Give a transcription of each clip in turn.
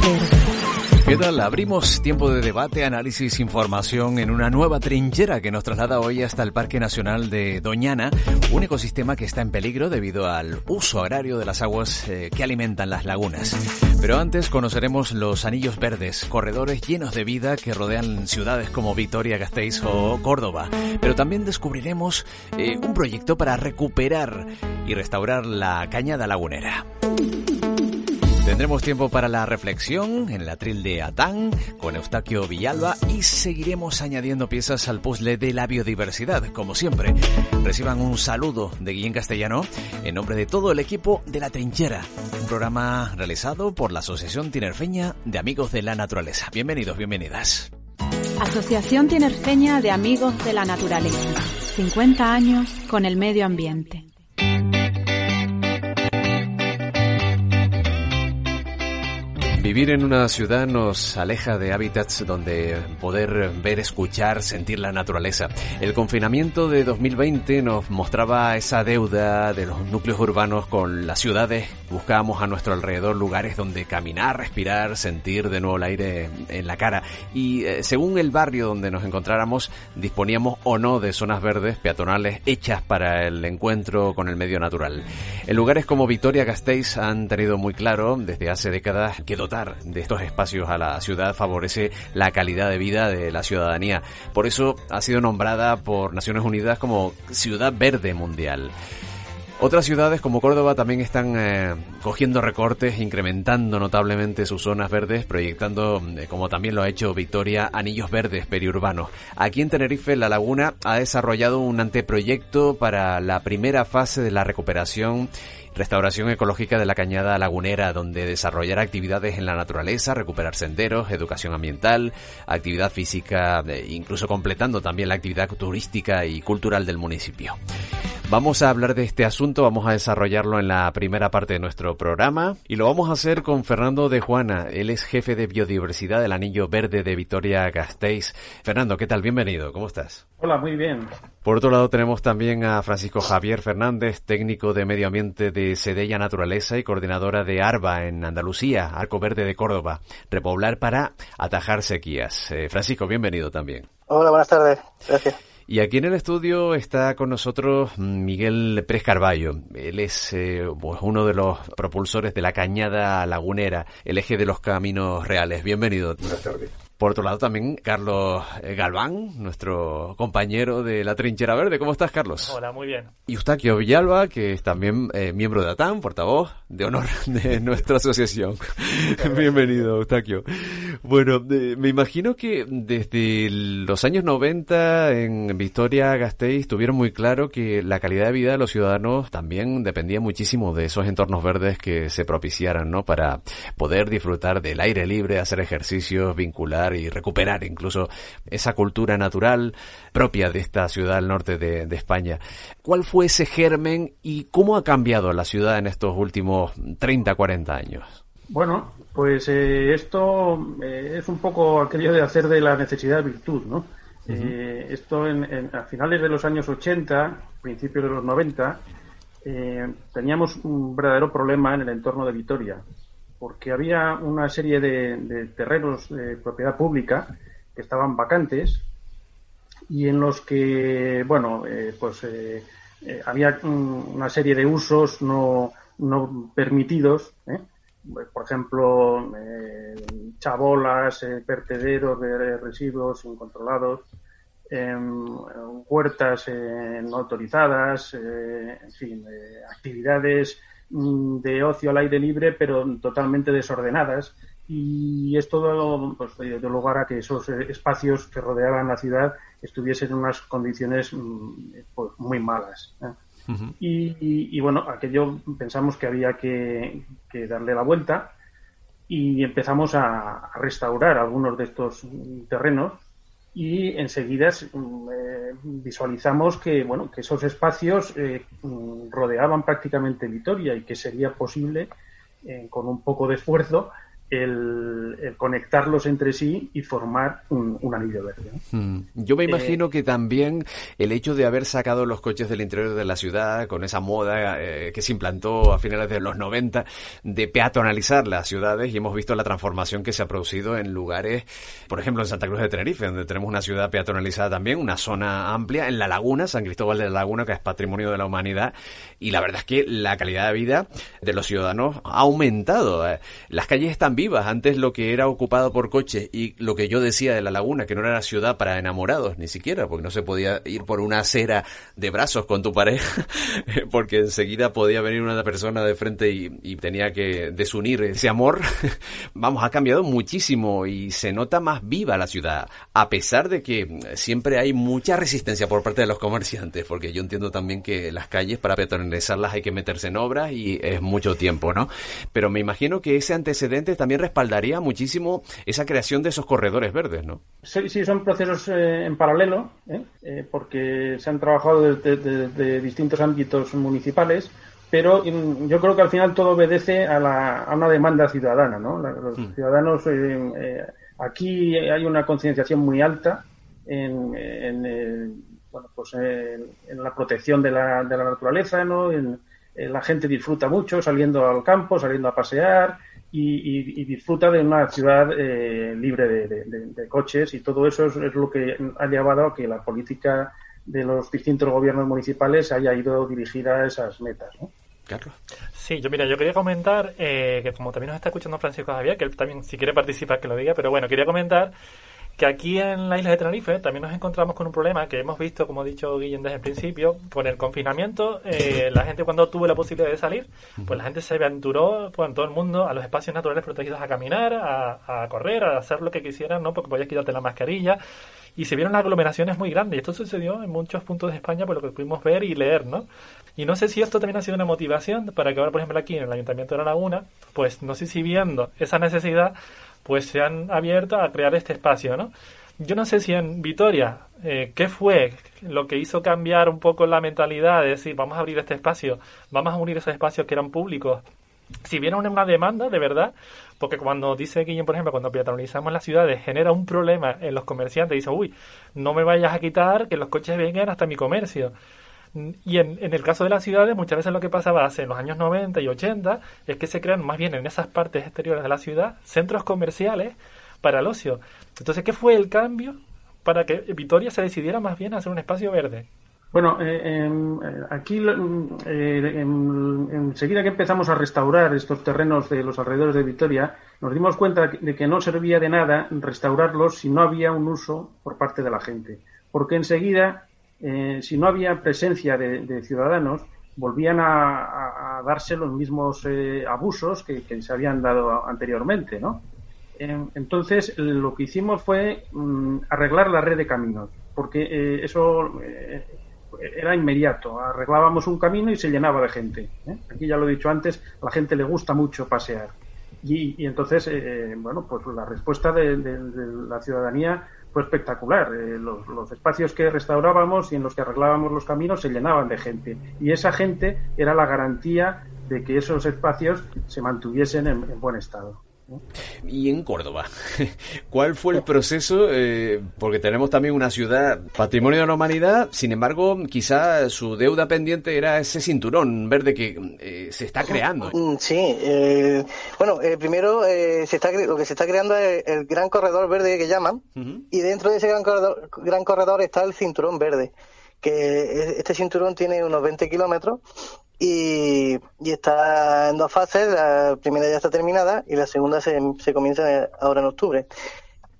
Verde. ¿Qué tal? Abrimos tiempo de debate, análisis, información en una nueva trinchera que nos traslada hoy hasta el Parque Nacional de Doñana, un ecosistema que está en peligro debido al uso agrario de las aguas eh, que alimentan las lagunas. Pero antes conoceremos los anillos verdes, corredores llenos de vida que rodean ciudades como Vitoria, Gasteiz o Córdoba. Pero también descubriremos eh, un proyecto para recuperar y restaurar la cañada lagunera. Tendremos tiempo para la reflexión en el atril de Atán con Eustaquio Villalba y seguiremos añadiendo piezas al puzzle de la biodiversidad, como siempre. Reciban un saludo de Guillén Castellano en nombre de todo el equipo de La Trinchera, un programa realizado por la Asociación Tinerfeña de Amigos de la Naturaleza. Bienvenidos, bienvenidas. Asociación Tinerfeña de Amigos de la Naturaleza. 50 años con el medio ambiente. Vivir en una ciudad nos aleja de hábitats donde poder ver, escuchar, sentir la naturaleza. El confinamiento de 2020 nos mostraba esa deuda de los núcleos urbanos con las ciudades. Buscábamos a nuestro alrededor lugares donde caminar, respirar, sentir de nuevo el aire en la cara. Y eh, según el barrio donde nos encontráramos, disponíamos o no de zonas verdes peatonales hechas para el encuentro con el medio natural. En lugares como Vitoria Gasteiz han tenido muy claro desde hace décadas que dotar de estos espacios a la ciudad favorece la calidad de vida de la ciudadanía. Por eso ha sido nombrada por Naciones Unidas como Ciudad Verde Mundial. Otras ciudades como Córdoba también están eh, cogiendo recortes, incrementando notablemente sus zonas verdes, proyectando, eh, como también lo ha hecho Victoria, anillos verdes periurbanos. Aquí en Tenerife, La Laguna ha desarrollado un anteproyecto para la primera fase de la recuperación restauración ecológica de la cañada lagunera, donde desarrollar actividades en la naturaleza, recuperar senderos, educación ambiental, actividad física, eh, incluso completando también la actividad turística y cultural del municipio. Vamos a hablar de este asunto, vamos a desarrollarlo en la primera parte de nuestro programa y lo vamos a hacer con Fernando de Juana. Él es jefe de biodiversidad del Anillo Verde de Vitoria Gasteiz. Fernando, ¿qué tal? Bienvenido, ¿cómo estás? Hola, muy bien. Por otro lado tenemos también a Francisco Javier Fernández, técnico de medio ambiente de Sedella Naturaleza y coordinadora de ARBA en Andalucía, Arco Verde de Córdoba, repoblar para atajar sequías. Eh, Francisco, bienvenido también. Hola, buenas tardes. Gracias. Y aquí en el estudio está con nosotros Miguel Pérez. Él es eh, pues uno de los propulsores de la cañada lagunera, el eje de los caminos reales. Bienvenido. Buenas tardes. Por otro lado también Carlos eh, Galván, nuestro compañero de la Trinchera Verde. ¿Cómo estás, Carlos? Hola, muy bien. Y Eustaquio Villalba, que es también eh, miembro de ATAN, portavoz de honor de nuestra asociación. Bienvenido, Eustaquio. Bueno, eh, me imagino que desde los años 90 en Victoria Gasteiz tuvieron muy claro que la calidad de vida de los ciudadanos también dependía muchísimo de esos entornos verdes que se propiciaran, ¿no? Para poder disfrutar del aire libre, hacer ejercicios, vincular y recuperar incluso esa cultura natural propia de esta ciudad al norte de, de España. ¿Cuál fue ese germen y cómo ha cambiado la ciudad en estos últimos 30, 40 años? Bueno, pues eh, esto eh, es un poco aquello de hacer de la necesidad virtud, ¿no? eh, esto en, en- a finales de los años 80, principios de los 90, eh, teníamos un verdadero problema en el entorno de Vitoria, porque había una serie de, terrenos de propiedad pública que estaban vacantes y en los que, bueno, eh, pues eh, eh, había una serie de usos no, no permitidos, por ejemplo, chabolas, vertederos de residuos incontrolados, em, huertas no autorizadas, en fin, actividades de ocio al aire libre, pero totalmente desordenadas. Y esto pues, dio lugar a que esos espacios que rodeaban la ciudad estuviesen en unas condiciones mm, pues, muy malas. y, bueno, aquello pensamos que había que, darle la vuelta y empezamos a, restaurar algunos de estos terrenos y enseguida mm, eh, visualizamos que bueno que esos espacios eh, mm, rodeaban prácticamente Vitoria y que sería posible eh, con un poco de esfuerzo el, conectarlos entre sí y formar un, anillo verde. Hmm. Yo me imagino que también el hecho de haber sacado los coches del interior de la ciudad con esa moda eh, que se implantó a finales de los 90 de peatonalizar las ciudades y hemos visto la transformación que se ha producido en lugares, por ejemplo en Santa Cruz de Tenerife, donde tenemos una ciudad peatonalizada también, una zona amplia, en La Laguna, San Cristóbal de la Laguna, que es patrimonio de la humanidad, y la verdad es que la calidad de vida de los ciudadanos ha aumentado. Eh. Las calles están vivas. Antes lo que era ocupado por coches y lo que yo decía de la laguna, que no era ciudad para enamorados ni siquiera, porque no se podía ir por una acera de brazos con tu pareja, porque enseguida podía venir una persona de frente y, tenía que desunir ese amor. Vamos, ha cambiado muchísimo y se nota más viva la ciudad, a pesar de que siempre hay mucha resistencia por parte de los comerciantes, porque yo entiendo también que las calles para peatonalizarlas hay que meterse en obras y es mucho tiempo, ¿no? Pero me imagino que ese antecedente también respaldaría muchísimo esa creación de esos corredores verdes, ¿no? Sí, sí son procesos eh, en paralelo, ¿eh? Eh, porque se han trabajado desde distintos ámbitos municipales, pero mm, yo creo que al final todo obedece a, una demanda ciudadana, ¿no? los mm. ciudadanos, aquí hay una concienciación muy alta en, bueno, pues en, la protección de la, de la naturaleza, ¿no? la gente disfruta mucho saliendo al campo, saliendo a pasear, y, disfruta de una ciudad eh, libre de, coches y todo eso es, lo que ha llevado a que la política de los distintos gobiernos municipales haya ido dirigida a esas metas. ¿no? Carlos. Sí, yo mira, yo quería comentar, eh, que como también nos está escuchando Francisco Javier, que él también si quiere participar que lo diga, pero bueno, quería comentar que aquí en la isla de Tenerife también nos encontramos con un problema que hemos visto, como ha dicho Guillén desde el principio, con el confinamiento, eh, la gente cuando tuvo la posibilidad de salir, pues la gente se aventuró, pues todo el mundo, a los espacios naturales protegidos a caminar, a, correr, a hacer lo que quisieran, ¿no? Porque podías quitarte la mascarilla y se vieron aglomeraciones muy grandes. Y esto sucedió en muchos puntos de España por lo que pudimos ver y leer, ¿no? Y no sé si esto también ha sido una motivación para que ahora, por ejemplo, aquí en el Ayuntamiento de La Laguna, pues no sé si viendo esa necesidad, pues se han abierto a crear este espacio, ¿no? Yo no sé si en Vitoria, eh, ¿qué fue lo que hizo cambiar un poco la mentalidad de decir, vamos a abrir este espacio, vamos a unir esos espacios que eran públicos? Si vieron una demanda, de verdad, porque cuando dice Guillén, por ejemplo, cuando peatonalizamos las ciudades, genera un problema en los comerciantes, dice, uy, no me vayas a quitar que los coches vengan hasta mi comercio. Y en, el caso de las ciudades, muchas veces lo que pasaba hace en los años 90 y 80 es que se crean más bien en esas partes exteriores de la ciudad centros comerciales para el ocio. Entonces, ¿qué fue el cambio para que Vitoria se decidiera más bien a hacer un espacio verde? Bueno, eh, em, eh, aquí eh, enseguida que empezamos a restaurar estos terrenos de los alrededores de Vitoria, nos dimos cuenta de que no servía de nada restaurarlos si no había un uso por parte de la gente. Porque enseguida eh, si no había presencia de, ciudadanos, volvían a, darse los mismos eh, abusos que, se habían dado anteriormente, ¿no? entonces, lo que hicimos fue mm, arreglar la red de caminos, porque eh, eso era inmediato. Arreglábamos un camino y se llenaba de gente. Aquí ya lo he dicho antes, a la gente le gusta mucho pasear. Y, entonces, bueno, pues la respuesta de la ciudadanía fue espectacular. Eh, los, espacios que restaurábamos y en los que arreglábamos los caminos se llenaban de gente. Y esa gente era la garantía de que esos espacios se mantuviesen en buen estado. Y en Córdoba, ¿cuál fue el proceso? Eh, porque tenemos también una ciudad patrimonio de la humanidad, sin embargo, quizá su deuda pendiente era ese cinturón verde que eh, se está creando. Mm, sí, eh, bueno, primero se está, lo que se está creando es el gran corredor verde que llaman, y dentro de ese gran corredor, gran corredor está el cinturón verde, que este cinturón tiene unos 20 kilómetros y, está en dos fases. La primera ya está terminada y la segunda se, se comienza ahora en octubre.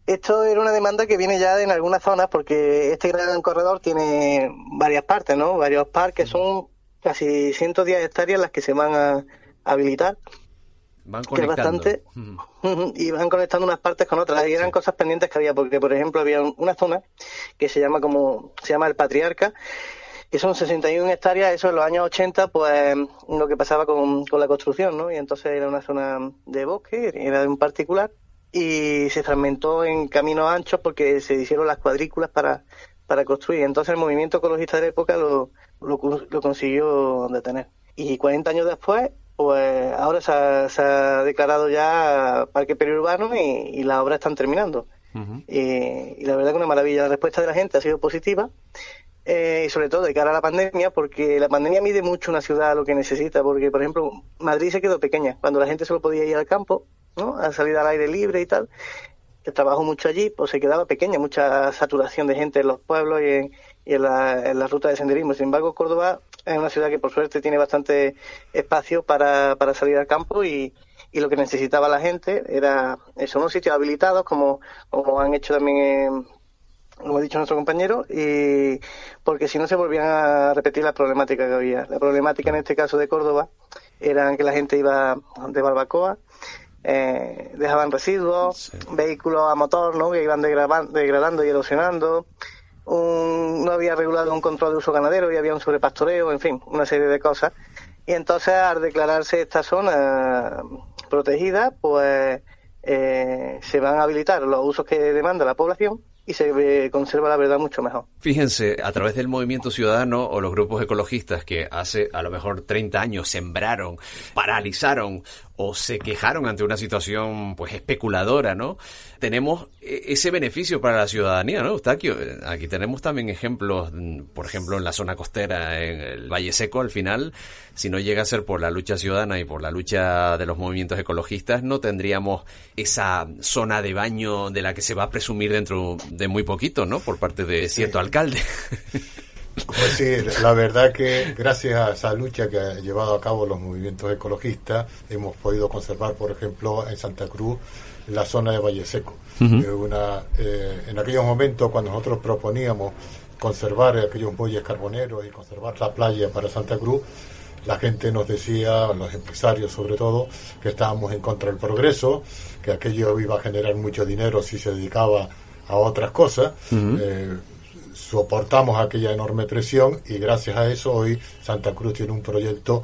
Esto era una demanda que viene ya en algunas zonas porque este gran corredor tiene varias partes, ¿no? Varios parques, son casi 110 hectáreas las que se van a habilitar Van que es bastante y van conectando unas partes con otras y eran cosas pendientes que había porque por ejemplo había una zona que se llama como se llama el patriarca que son 61 hectáreas, eso en los años 80, pues lo que pasaba con, con la construcción, ¿no? Y entonces era una zona de bosque, era de un particular, y se fragmentó en caminos anchos porque se hicieron las cuadrículas para, para construir. Entonces el movimiento ecologista de la época lo, lo, lo consiguió detener. Y 40 años después, pues ahora se ha, declarado ya parque periurbano y, y las obras están terminando. y, y, la verdad que una maravilla. La respuesta de la gente ha sido positiva eh, y sobre todo de cara a la pandemia, porque la pandemia mide mucho una ciudad lo que necesita, porque por ejemplo Madrid se quedó pequeña, cuando la gente solo podía ir al campo, ¿no? a salir al aire libre y tal, que trabajó mucho allí, pues se quedaba pequeña, mucha saturación de gente en los pueblos y en, y en, la, en la ruta de senderismo. Sin embargo, Córdoba es una ciudad que por suerte tiene bastante espacio para, para salir al campo y, y lo que necesitaba la gente era eso, unos sitios habilitados como, como han hecho también en, como ha dicho nuestro compañero, y porque si no se volvían a repetir las problemáticas que había. La problemática en este caso de Córdoba era que la gente iba de barbacoa, eh, dejaban residuos, vehículos a motor ¿no? que iban degradando y erosionando, un, no había regulado un control de uso ganadero y había un sobrepastoreo, en fin, una serie de cosas. Y entonces al declararse esta zona protegida, pues eh, se van a habilitar los usos que demanda la población y se conserva la verdad mucho mejor. Fíjense, a través del movimiento ciudadano o los grupos ecologistas que hace a lo mejor 30 años sembraron, paralizaron o se quejaron ante una situación pues especuladora, ¿no? Tenemos e-, ese beneficio para la ciudadanía, ¿no, Eustaquio? Aquí tenemos también ejemplos, mm, por ejemplo, en la zona costera, en el Valle Seco, al final, si no llega a ser por la lucha ciudadana y por la lucha de los movimientos ecologistas, no tendríamos esa zona de baño de la que se va a presumir dentro de muy poquito, ¿no? Por parte de cierto alcalde. Pues sí, la verdad que gracias a esa lucha que ha llevado a cabo los movimientos ecologistas, hemos podido conservar, por ejemplo, en Santa Cruz, la zona de Valle Seco. una, eh, en aquellos momentos, cuando nosotros proponíamos conservar aquellos bueyes carboneros y conservar la playa para Santa Cruz, la gente nos decía, los empresarios sobre todo, que estábamos en contra del progreso, que aquello iba a generar mucho dinero si se dedicaba a otras cosas soportamos aquella enorme presión y gracias a eso hoy Santa Cruz tiene un proyecto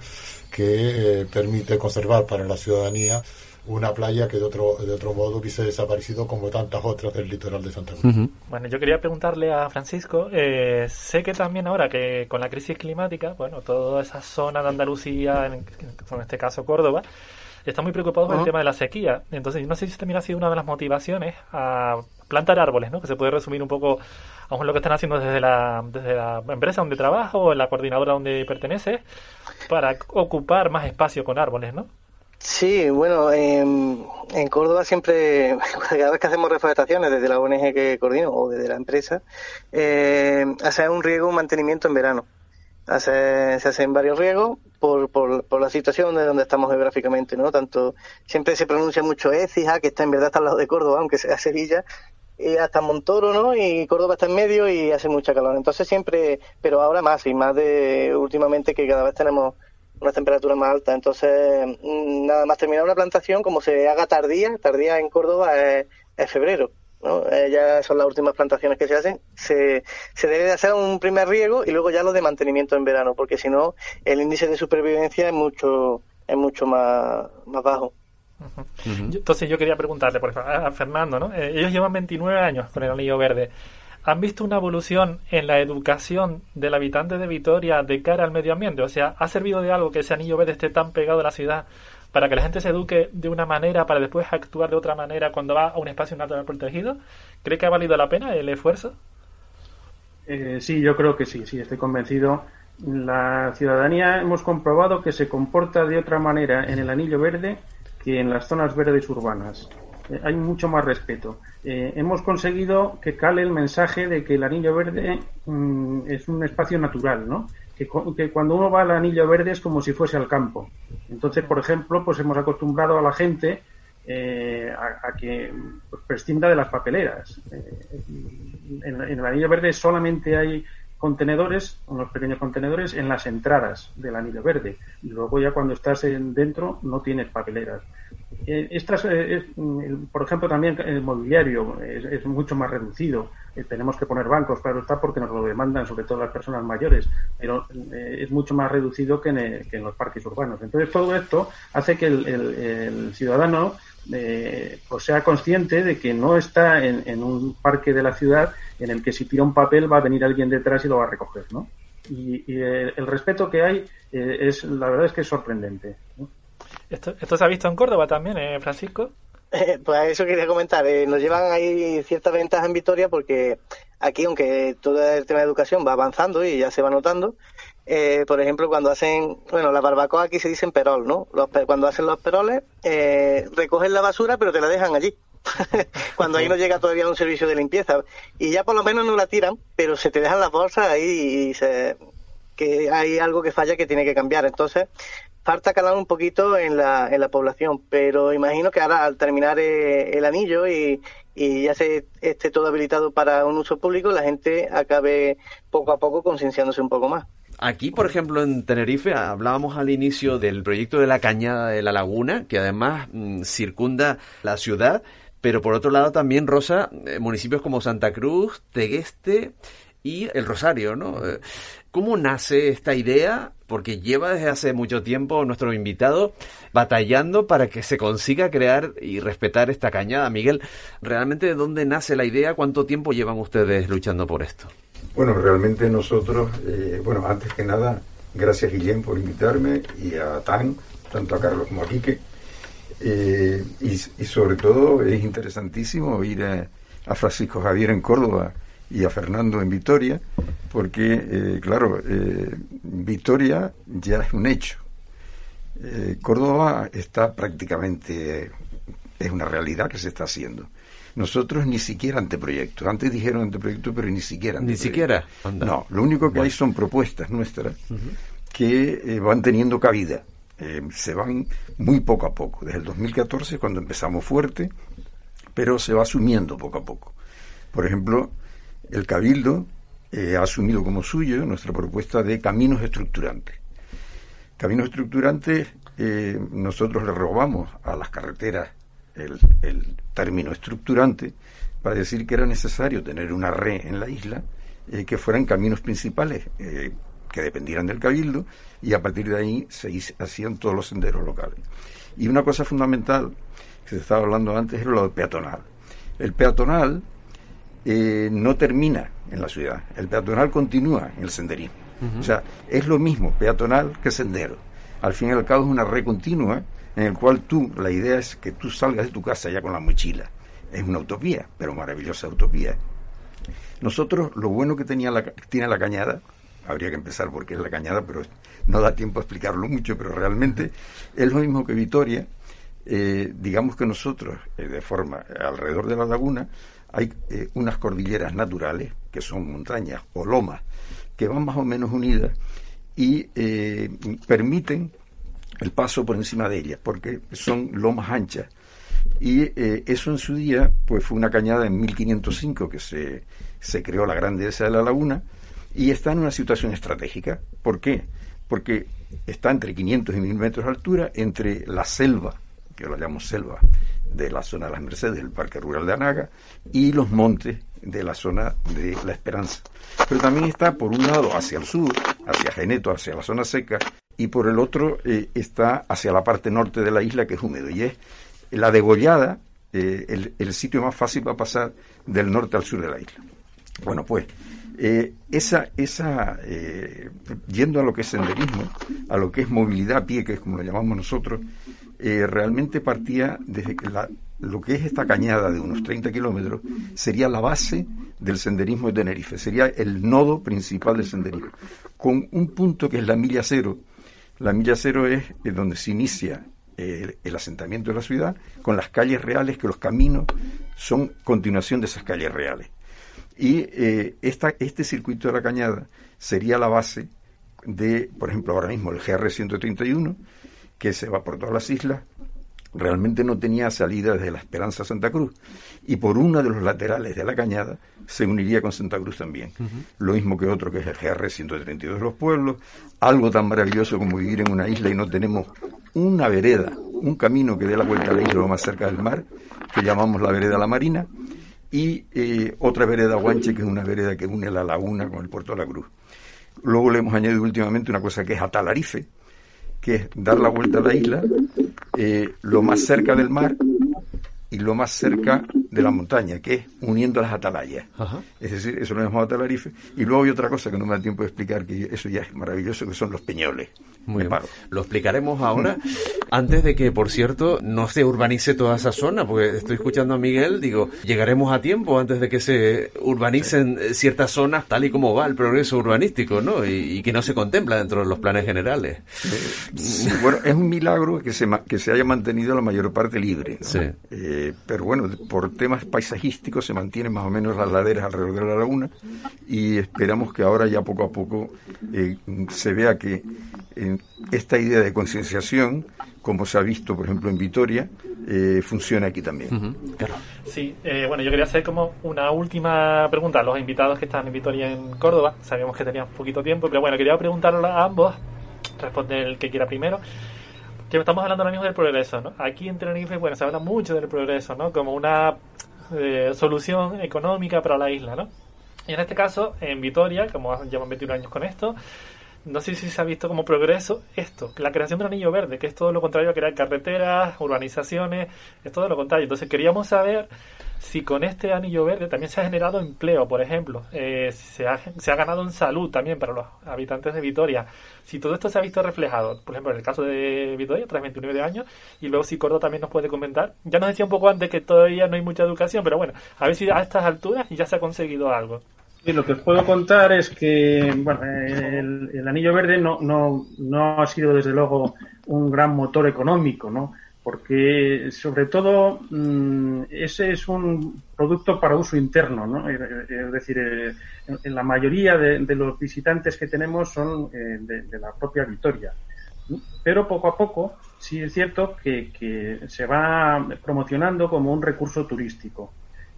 que eh, permite conservar para la ciudadanía una playa que de otro de otro modo hubiese desaparecido como tantas otras del litoral de Santa Cruz. Bueno, yo quería preguntarle a Francisco, eh, sé que también ahora que con la crisis climática, bueno, toda esa zona de Andalucía, en, en este caso Córdoba, está muy preocupado por el tema de la sequía. Entonces, no sé si también ha sido una de las motivaciones a plantar árboles, ¿no? Que se puede resumir un poco a lo que están haciendo desde la, desde la empresa donde trabajo o la coordinadora donde pertenece para ocupar más espacio con árboles, ¿no? Sí, bueno, en, Córdoba siempre, cada vez que hacemos reforestaciones desde la ONG que coordino o desde la empresa, eh, hace un riego, un mantenimiento en verano. Hace, se hacen varios riegos por, por, por, la situación de donde estamos geográficamente, ¿no? Tanto, siempre se pronuncia mucho Écija, que está en verdad está al lado de Córdoba, aunque sea Sevilla, y hasta Montoro, ¿no? Y Córdoba está en medio y hace mucha calor. Entonces siempre, pero ahora más, y más de últimamente que cada vez tenemos una temperatura más alta. Entonces, mm, nada más terminar una plantación, como se haga tardía, tardía en Córdoba es, febrero. ¿no? Eh, ya son las últimas plantaciones que se hacen, se, se debe de hacer un primer riego y luego ya lo de mantenimiento en verano, porque si no, el índice de supervivencia es mucho, es mucho más, más bajo. Entonces yo quería preguntarle, por ejemplo, a Fernando, ¿no? Eh, ellos llevan 29 años con el anillo verde. ¿Han visto una evolución en la educación del habitante de Vitoria de cara al medio ambiente? O sea, ¿ha servido de algo que ese anillo verde esté tan pegado a la ciudad para que la gente se eduque de una manera para después actuar de otra manera cuando va a un espacio natural protegido? ¿Cree que ha valido la pena el esfuerzo? Eh, sí, yo creo que sí, sí, estoy convencido. La ciudadanía hemos comprobado que se comporta de otra manera en el anillo verde que en las zonas verdes urbanas. Eh, hay mucho más respeto. Eh, hemos conseguido que cale el mensaje de que el anillo verde mm, es un espacio natural, ¿no? Que, cuando uno va al anillo verde es como si fuese al campo. Entonces, por ejemplo, pues hemos acostumbrado a la gente eh, a, que pues, prescinda de las papeleras. En, el anillo verde solamente hay contenedores, unos pequeños contenedores en las entradas del anillo verde. Y luego ya cuando estás en dentro no tienes papeleras. Eh, estas, eh, mm, por ejemplo, también el mobiliario es, mucho más reducido. Eh, tenemos que poner bancos, claro está, porque nos lo demandan, sobre todo las personas mayores, pero es mucho más reducido que en, los parques urbanos. Entonces, todo esto hace que el, ciudadano pues sea consciente de que no está en, un parque de la ciudad en el que si tira un papel va a venir alguien detrás y lo va a recoger, ¿no? Y, el, respeto que hay es, la verdad es que es sorprendente. ¿Esto, ¿Esto se ha visto en Córdoba también, eh, Francisco? Eh, pues eso quería comentar. Eh, nos llevan ahí ciertas ventajas en Vitoria porque aquí, aunque todo el tema de educación va avanzando y ya se va notando, eh, por ejemplo, cuando hacen, bueno, la barbacoa aquí se dicen perol, ¿no? cuando hacen los peroles, recogen la basura pero te la dejan allí. cuando ahí no llega todavía un servicio de limpieza. Y ya por lo menos no la tiran, pero se te dejan las bolsas ahí y se, que hay algo que falla que tiene que cambiar. Entonces, falta calar un poquito en la, en la población, pero imagino que ahora al terminar eh, el anillo y, ya se esté todo habilitado para un uso público, la gente acabe poco a poco concienciándose un poco más. Aquí, por ejemplo, en Tenerife, hablábamos al inicio del proyecto de la Cañada de la Laguna, que además mm, circunda la ciudad, pero por otro lado también, Rosa, eh, municipios como Santa Cruz, Tegueste y El Rosario, ¿no? Eh, ¿Cómo nace esta idea? Porque lleva desde hace mucho tiempo nuestro invitado batallando para que se consiga crear y respetar esta cañada. Miguel, ¿realmente de dónde nace la idea? ¿Cuánto tiempo llevan ustedes luchando por esto? Bueno, realmente nosotros, eh, bueno, antes que nada, gracias Guillén por invitarme y a Tan, tanto a Carlos como a Quique. Eh, y, sobre todo es interesantísimo ir a Francisco Javier en Córdoba y a Fernando en Vitoria, porque, eh, claro, eh, Vitoria ya es un hecho. Eh, Córdoba está prácticamente, es una realidad que se está haciendo. Nosotros ni siquiera anteproyectos. Antes dijeron anteproyectos, pero ni siquiera Ni siquiera. No, lo único que hay son propuestas nuestras que van teniendo cabida. se van muy poco a poco. Desde el 2014, cuando empezamos fuerte, pero se va asumiendo poco a poco. Por ejemplo, el Cabildo eh, ha asumido como suyo nuestra propuesta de caminos estructurantes. Caminos estructurantes, eh, nosotros le robamos a las carreteras el, término estructurante para decir que era necesario tener una red en la isla eh, que fueran caminos principales que dependieran del cabildo y a partir de ahí se hacían todos los senderos locales. Y una cosa fundamental que se estaba hablando antes era lo peatonal. El peatonal eh, no termina en la ciudad. El peatonal continúa en el senderismo. O sea, es lo mismo peatonal que sendero. Al fin y al cabo es una red continua en el cual tú, la idea es que tú salgas de tu casa ya con la mochila. Es una utopía, pero maravillosa utopía. Nosotros, lo bueno que tenía la, tiene la cañada, habría que empezar porque es la cañada, pero no da tiempo a explicarlo mucho, pero realmente es lo mismo que Vitoria. Eh, digamos que nosotros, eh, de forma alrededor de la laguna, hay eh, unas cordilleras naturales, que son montañas o lomas, que van más o menos unidas y eh, permiten el paso por encima de ellas, porque son lomas anchas. Y eh, eso en su día pues fue una cañada en 1505 que se, se creó la grandeza de la laguna y está en una situación estratégica. ¿Por qué? Porque está entre 500 y 1000 metros de altura, entre la selva, que lo llamamos selva, de la zona de las Mercedes, del Parque Rural de Anaga, y los montes de la zona de La Esperanza. Pero también está por un lado hacia el sur, hacia Geneto, hacia la zona seca, y por el otro eh, está hacia la parte norte de la isla, que es húmedo, y es la degollada, eh, el, sitio más fácil para pasar del norte al sur de la isla. Bueno, pues eh, esa, esa yendo a lo que es senderismo, a lo que es movilidad a pie, que es como lo llamamos nosotros, eh, realmente partía desde que lo que es esta cañada de unos 30 kilómetros sería la base del senderismo de Tenerife, sería el nodo principal del senderismo, con un punto que es la milla cero. La milla cero es, donde se inicia eh, el asentamiento de la ciudad, con las calles reales, que los caminos son continuación de esas calles reales. Y eh, esta, este circuito de la cañada sería la base de, por ejemplo, ahora mismo el GR 131, que se va por todas las islas, realmente no tenía salida desde la Esperanza Santa Cruz y por uno de los laterales de la cañada se uniría con Santa Cruz también. Lo mismo que otro que es el GR 132 de los pueblos, algo tan maravilloso como vivir en una isla y no tenemos una vereda, un camino que dé la vuelta a la isla lo más cerca del mar, que llamamos la vereda La Marina, y eh, otra vereda Guanche, que es una vereda que une la laguna con el puerto de la Cruz. Luego le hemos añadido últimamente una cosa que es Atalarife, que es dar la vuelta a la isla eh, lo más cerca del mar y lo más cerca de la montaña, que es uniendo las atalayas. Es decir, eso lo llamamos atalarife. Y luego hay otra cosa que no me da tiempo de explicar, que eso ya es maravilloso, que son los peñoles. Muy bien. Lo explicaremos ahora, antes de que, por cierto, no se urbanice toda esa zona, porque estoy escuchando a Miguel, digo, llegaremos a tiempo antes de que se urbanicen ciertas zonas tal y como va el progreso urbanístico, ¿no? Y, que no se contempla dentro de los planes generales. bueno, es un milagro que se, que se haya mantenido la mayor parte libre. Sí. Eh, pero bueno, por temas paisajísticos se mantienen más o menos las laderas alrededor de la laguna y esperamos que ahora ya poco a poco eh, se vea que eh, esta idea de concienciación, como se ha visto, por ejemplo, en Vitoria, eh, funciona aquí también. Sí, eh, bueno, yo quería hacer como una última pregunta a los invitados que están en Vitoria, en Córdoba. Sabíamos que tenían poquito tiempo, pero bueno, quería preguntarle a ambos, responde el que quiera primero, que estamos hablando ahora mismo del progreso, ¿no? Aquí en Tenerife, bueno, se habla mucho del progreso, ¿no? Como una solución económica para la isla, ¿no? Y en este caso, en Vitoria, como llevan 21 años con esto, no sé si se ha visto como progreso esto, la creación de un anillo verde, que es todo lo contrario a crear carreteras, urbanizaciones, es todo lo contrario. Entonces queríamos saber si con este anillo verde también se ha generado empleo, por ejemplo, eh, se, ha, se ha ganado en salud también para los habitantes de Vitoria. Si todo esto se ha visto reflejado, por ejemplo, en el caso de Vitoria, tras 29 años, y luego si Cordo también nos puede comentar. Ya nos decía un poco antes que todavía no hay mucha educación, pero bueno, a ver si a estas alturas ya se ha conseguido algo. Sí, lo que os puedo contar es que bueno, el, anillo verde no, no, no ha sido desde luego un gran motor económico, ¿no? porque sobre todo mm, ese es un producto para uso interno, ¿no? Eh, eh, es decir, eh, la mayoría de, los visitantes que tenemos son de, la propia Vitoria. Pero poco a poco sí es cierto que se va promocionando como un recurso turístico.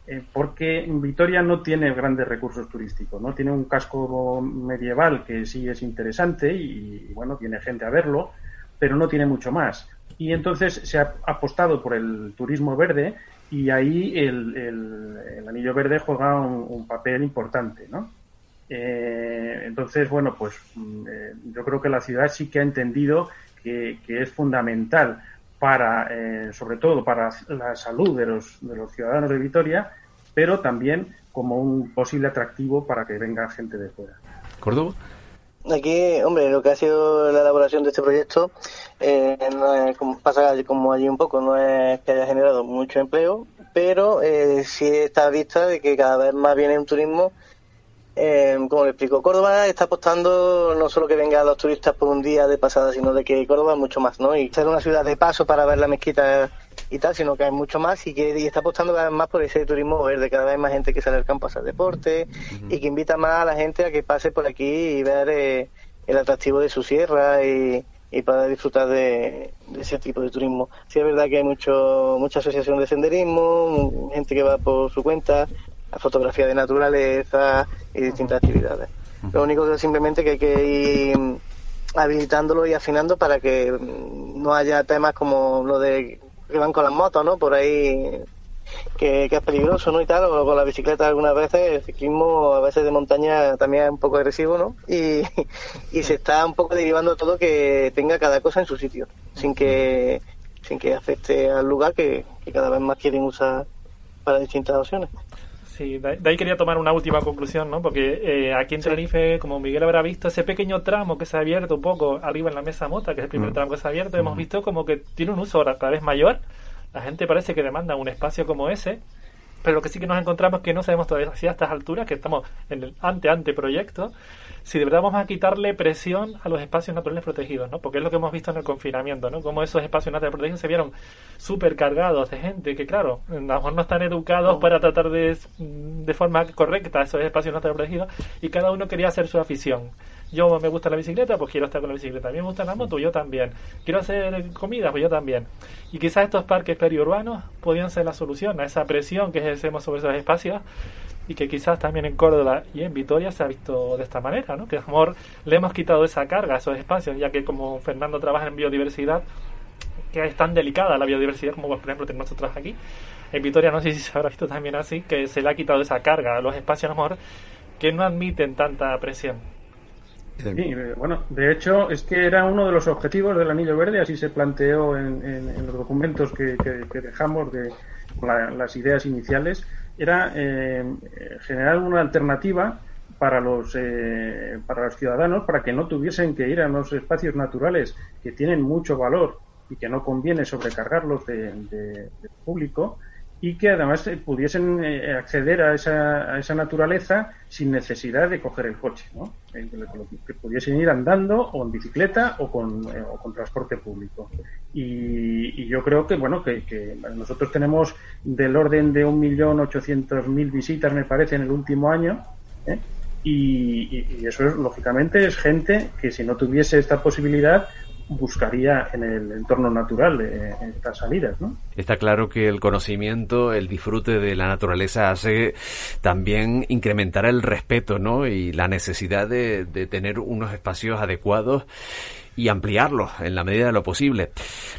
Eh, porque Vitoria no tiene grandes recursos turísticos, ¿no? Tiene un casco medieval que sí es interesante y, bueno, tiene gente a verlo, pero no tiene mucho más. Y entonces se ha apostado por el turismo verde y ahí el, anillo verde juega un, papel importante, ¿no? Eh, entonces, bueno, pues mm, eh, yo creo que la ciudad sí que ha entendido que, es fundamental para, sobre todo para la salud de los, de los ciudadanos de Vitoria, pero también como un posible atractivo para que venga gente de fuera. ¿Córdoba? Aquí, hombre, lo que ha sido la elaboración de este proyecto eh, no es como, pasa como allí un poco, no es que haya generado mucho empleo, pero eh, sí está a vista de que cada vez más viene un turismo eh, como le explico, Córdoba está apostando no solo que vengan los turistas por un día de pasada, sino de que Córdoba es mucho más, ¿no? Y ser una ciudad de paso para ver la mezquita y tal, sino que hay mucho más y que está apostando cada vez más por ese turismo verde, cada vez más gente que sale al campo a hacer deporte y que invita más a la gente a que pase por aquí y ver eh, el atractivo de su sierra y, para disfrutar de, ese tipo de turismo. Sí es verdad que hay mucho mucha asociación de senderismo, gente que va por su cuenta, fotografía de naturaleza y distintas actividades. Lo único que simplemente que hay que ir habilitándolo y afinando para que no haya temas como lo de que van con las motos, ¿no? Por ahí que, es peligroso, ¿no? Y tal, o con la bicicleta algunas veces, el ciclismo a veces de montaña también es un poco agresivo, ¿no? Y, y se está un poco derivando todo que tenga cada cosa en su sitio, sin que sin que afecte al lugar que, que cada vez más quieren usar para distintas opciones. Sí, de ahí quería tomar una última conclusión, ¿no? Porque eh, aquí en Tenerife, como Miguel habrá visto, ese pequeño tramo que se ha abierto un poco arriba en la mesa mota, que es el primer mm. tramo que se ha abierto, hemos mm. visto como que tiene un uso cada vez mayor. La gente parece que demanda un espacio como ese, pero lo que sí que nos encontramos es que no sabemos todavía si a estas alturas, que estamos en el ante-ante proyecto, si de verdad vamos a quitarle presión a los espacios naturales protegidos, ¿no? Porque es lo que hemos visto en el confinamiento, ¿no? Como esos espacios naturales protegidos se vieron súper cargados de gente que, claro, a lo mejor no están educados para tratar de, de forma correcta esos espacios naturales protegidos y cada uno quería hacer su afición. Yo me gusta la bicicleta, pues quiero estar con la bicicleta. A mí me gusta la moto, yo también. Quiero hacer comida, pues yo también. Y quizás estos parques periurbanos podían ser la solución a esa presión que ejercemos sobre esos espacios y que quizás también en Córdoba y en Vitoria se ha visto de esta manera, ¿no? Que a lo mejor le hemos quitado esa carga a esos espacios, ya que como Fernando trabaja en biodiversidad, que es tan delicada la biodiversidad como por ejemplo tenemos nosotros aquí, en Vitoria no sé si se habrá visto también así, que se le ha quitado esa carga a los espacios a lo mejor que no admiten tanta presión. Sí, eh, bueno, de hecho es que era uno de los objetivos del Anillo Verde, así se planteó en, los documentos que, dejamos de las ideas iniciales, era eh, generar una alternativa para los eh, para los ciudadanos para que no tuviesen que ir a los espacios naturales que tienen mucho valor y que no conviene sobrecargarlos de público y que además eh, pudiesen eh, acceder a esa, a esa naturaleza sin necesidad de coger el coche, ¿no? que pudiesen ir andando o en bicicleta o con, eh, o con transporte público. Y, yo creo que, bueno, que, nosotros tenemos del orden de 1.800.000 visitas, me parece, en el último año, y, y, eso es, lógicamente, es gente que si no tuviese esta posibilidad, buscaría en el entorno natural eh, estas salidas, ¿no? Está claro que el conocimiento, el disfrute de la naturaleza hace también incrementar el respeto, ¿no? Y la necesidad de, de tener unos espacios adecuados y ampliarlo en la medida de lo posible.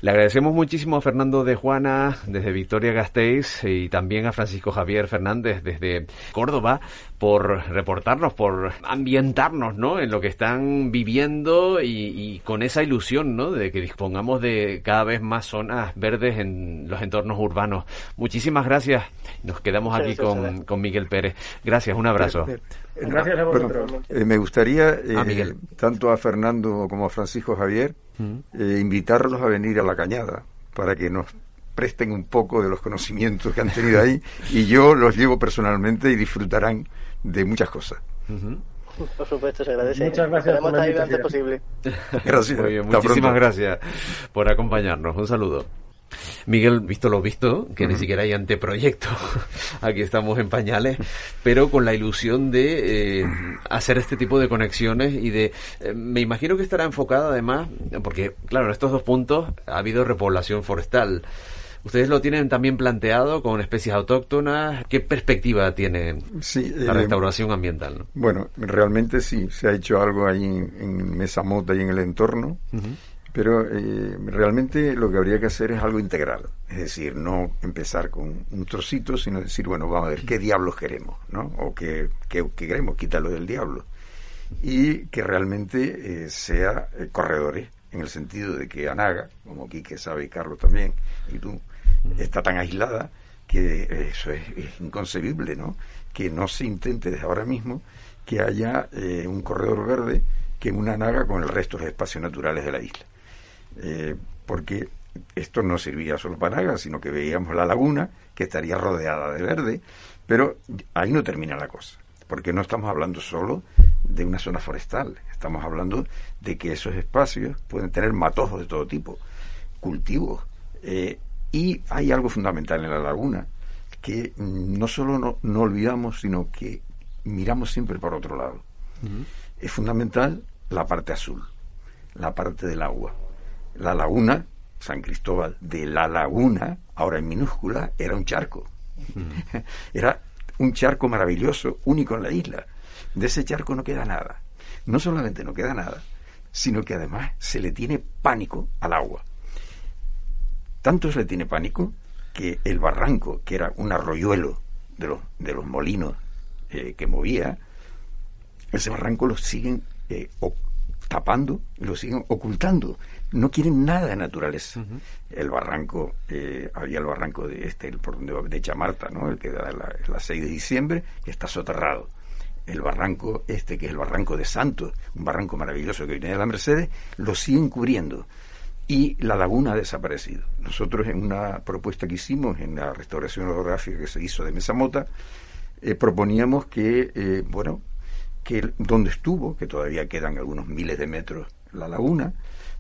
Le agradecemos muchísimo a Fernando de Juana desde Victoria Gasteiz y también a Francisco Javier Fernández desde Córdoba por reportarnos, por ambientarnos, ¿no? En lo que están viviendo y, con esa ilusión, ¿no? De que dispongamos de cada vez más zonas verdes en los entornos urbanos. Muchísimas gracias. Nos quedamos aquí con, con, Miguel Pérez. Gracias, un abrazo. Gracias a vosotros. Eh, me gustaría, eh, tanto a Fernando como a Francisco Javier, mm. eh, invitarlos a venir a la cañada para que nos presten un poco de los conocimientos que han tenido ahí y yo los llevo personalmente y disfrutarán de muchas cosas. Por supuesto, se agradece. Muchas gracias. Por lo antes posible. Gracias. muchísimas gracias por acompañarnos. Un saludo. Miguel, visto lo visto, que ni siquiera hay anteproyecto, aquí estamos en pañales, pero con la ilusión de eh, hacer este tipo de conexiones y de... Eh, me imagino que estará enfocada además, porque claro, en estos dos puntos ha habido repoblación forestal. ¿Ustedes lo tienen también planteado con especies autóctonas? ¿Qué perspectiva tiene la eh, restauración ambiental? Bueno, realmente sí, se ha hecho algo ahí en, Mesa Mota y en el entorno, pero eh, realmente lo que habría que hacer es algo integral. Es decir, no empezar con un trocito, sino decir, bueno, vamos a ver qué diablos queremos, ¿no? O qué, qué, queremos, quítalo del diablo. Y que realmente eh, sea corredores en el sentido de que Anaga, como Quique sabe y Carlos también, y tú, está tan aislada que eso es, inconcebible, ¿no? Que no se intente desde ahora mismo que haya eh, un corredor verde que una naga con el resto de los espacios naturales de la isla. Eh, porque esto no serviría solo para Naga, sino que veíamos la laguna, que estaría rodeada de verde, pero ahí no termina la cosa, porque no estamos hablando solo de una zona forestal, estamos hablando de que esos espacios pueden tener matojos de todo tipo, cultivos, eh, y hay algo fundamental en la laguna, que no solo no, olvidamos, sino que miramos siempre por otro lado. Es fundamental la parte azul, la parte del agua. La laguna, San Cristóbal, de la laguna, ahora en minúscula, era un charco. era un charco maravilloso, único en la isla. De ese charco no queda nada. No solamente no queda nada, sino que además se le tiene pánico al agua. Tanto se le tiene pánico que el barranco, que era un arroyuelo de los, de los molinos eh, que movía, ese barranco lo siguen eh, tapando, lo siguen ocultando. No quieren nada de naturaleza. El barranco, eh, había el barranco de este, el, por donde, de Chamarta, ¿no? el que da la, la 6 de diciembre, que está soterrado. El barranco este, que es el barranco de Santos, un barranco maravilloso que viene de la Mercedes, lo siguen cubriendo y la laguna ha desaparecido. Nosotros en una propuesta que hicimos en la restauración orográfica que se hizo de Mesamota, eh, proponíamos que, eh, bueno, que donde estuvo, que todavía quedan algunos miles de metros la laguna,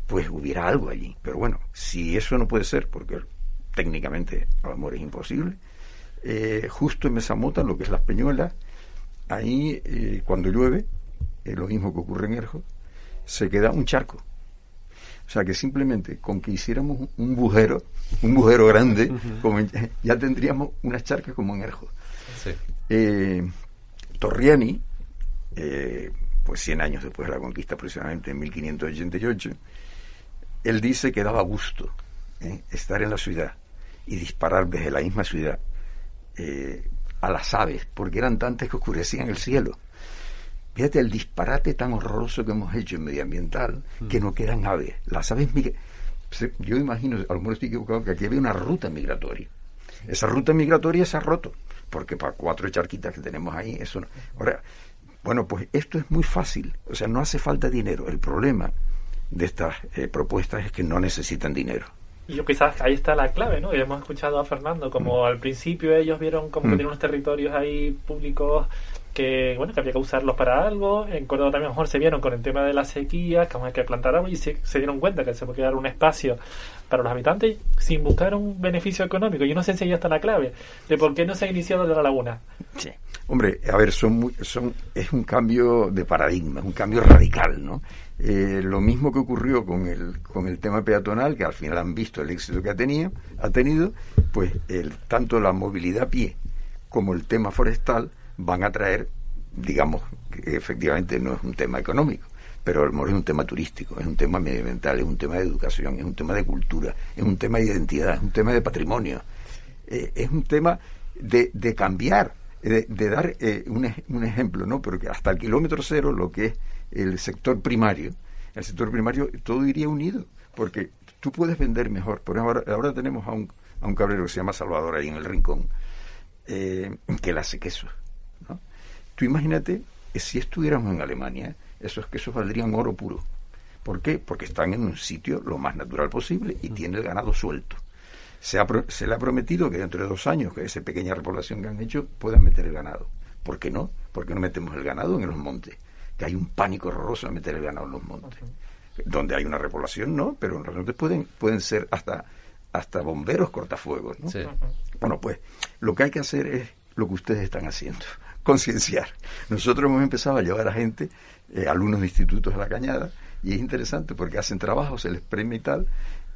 pues hubiera algo allí. Pero bueno, si eso no puede ser, porque técnicamente a amor es imposible, eh, justo en Mesamota, lo que es las Peñuelas, ahí cuando llueve, eh, lo mismo que ocurre en Erjo, se queda un charco. O sea que simplemente con que hiciéramos un bujero, un bujero grande, como ya tendríamos unas charcas como en Erjo. Eh, Torriani, eh, pues 100 años después de la conquista, aproximadamente en 1588, él dice que daba gusto ¿eh? estar en la ciudad y disparar desde la misma ciudad a las aves, porque eran tantas que oscurecían el cielo. Fíjate el disparate tan horroroso que hemos hecho en medioambiental, que no quedan aves. Las aves Yo imagino, a lo mejor estoy equivocado, que aquí había una ruta migratoria. Esa ruta migratoria se ha roto, porque para cuatro charquitas que tenemos ahí, eso no. Ahora, bueno, pues esto es muy fácil, o sea, no hace falta dinero. El problema de estas eh, propuestas es que no necesitan dinero. Y yo quizás ahí está la clave, ¿no? Y hemos escuchado a Fernando, como mm. al principio ellos vieron como que mm. unos territorios ahí públicos que bueno que había que usarlos para algo. En Córdoba también a lo mejor se vieron con el tema de la sequía, que hay que plantar agua y se, dieron cuenta que se puede dar un espacio para los habitantes sin buscar un beneficio económico. Yo no sé si ahí está la clave de por qué no se ha iniciado de la laguna. Sí. Hombre, a ver, son, son es un cambio de paradigma, es un cambio radical, ¿no? Eh, lo mismo que ocurrió con el, con el tema peatonal, que al final han visto el éxito que ha tenido, ha tenido pues el, tanto la movilidad a pie como el tema forestal van a traer, digamos, que efectivamente no es un tema económico, pero es un tema turístico, es un tema medioambiental, es un tema de educación, es un tema de cultura, es un tema de identidad, es un tema de patrimonio, eh, es un tema de, de cambiar, de, dar eh, un, un, ejemplo, ¿no? Porque hasta el kilómetro cero, lo que es el sector primario, el sector primario todo iría unido, porque tú puedes vender mejor. Por ejemplo, ahora, ahora tenemos a un, a un cabrero que se llama Salvador ahí en el rincón, eh, que le hace queso Tú imagínate si estuviéramos en Alemania, esos quesos valdrían oro puro. ¿Por qué? Porque están en un sitio lo más natural posible y tiene el ganado suelto. Se, se le ha prometido que dentro de dos años, que esa pequeña repoblación que han hecho, puedan meter el ganado. ¿Por qué no? ¿Por qué no metemos el ganado en los montes? Que hay un pánico horroroso de meter el ganado en los montes. Donde hay una repoblación, no, pero en los montes pueden, pueden ser hasta, hasta bomberos cortafuegos. ¿no? Bueno, pues lo que hay que hacer es lo que ustedes están haciendo concienciar. Nosotros hemos empezado a llevar a gente, eh, alumnos de institutos a la cañada, y es interesante porque hacen trabajo, se les premia y tal,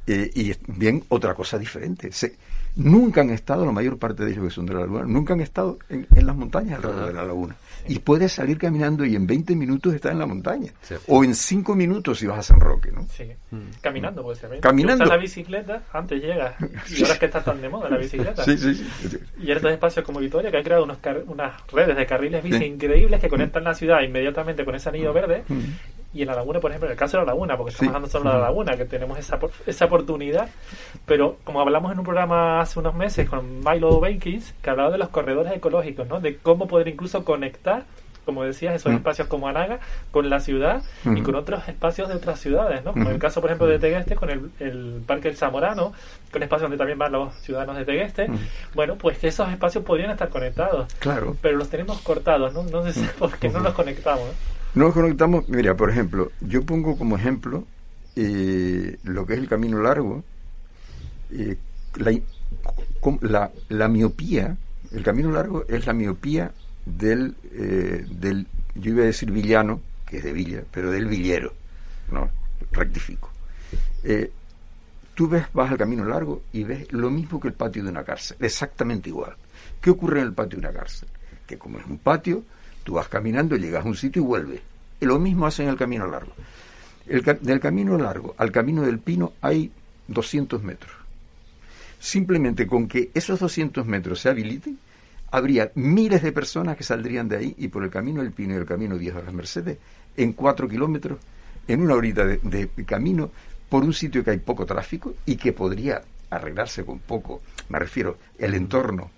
eh, y bien otra cosa diferente. Se, nunca han estado, la mayor parte de ellos que son de la laguna, nunca han estado en, las montañas alrededor de la laguna. Y puedes salir caminando y en 20 minutos estar en la montaña. O en 5 minutos si vas a San Roque, ¿no? Sí. Mm. Caminando puede ser. Caminando. la bicicleta, antes llegas. Y ahora es que está tan de moda la bicicleta. Sí, sí, Y estos espacios como Vitoria que han creado unos unas redes de carriles bici increíbles que conectan la ciudad inmediatamente con ese anillo verde. Mm y en la laguna, por ejemplo, en el caso de la laguna, porque estamos hablando solo de la laguna, que tenemos esa, esa oportunidad, pero como hablamos en un programa hace unos meses con Milo Bakins, que hablaba de los corredores ecológicos, ¿no? De cómo poder incluso conectar como decías, esos espacios como Anaga con la ciudad y con otros espacios de otras ciudades, ¿no? Como el caso, por ejemplo, de Tegueste, con el, el Parque El Zamorano, con espacios donde también van los ciudadanos de Tegueste. Bueno, pues que esos espacios podrían estar conectados. Claro. Pero los tenemos cortados, ¿no? No sé por qué no los conectamos. Nos conectamos, mira, por ejemplo, yo pongo como ejemplo eh, lo que es el camino largo, eh, la, miopía, el camino largo es la miopía del, eh, del, yo iba a decir villano, que es de Villa, pero del villero, no, rectifico. tú ves, vas al camino largo y ves lo mismo que el patio de una cárcel, exactamente igual. ¿Qué ocurre en el patio de una cárcel? Que como es un patio, Tú vas caminando, llegas a un sitio y vuelves. Y lo mismo hacen el camino largo. El, del camino largo al camino del pino hay 200 metros. Simplemente con que esos 200 metros se habiliten, habría miles de personas que saldrían de ahí y por el camino del pino y el camino viejo de las Mercedes, en cuatro kilómetros, en una horita de camino, por un sitio que hay poco tráfico y que podría arreglarse con poco, me refiero, el entorno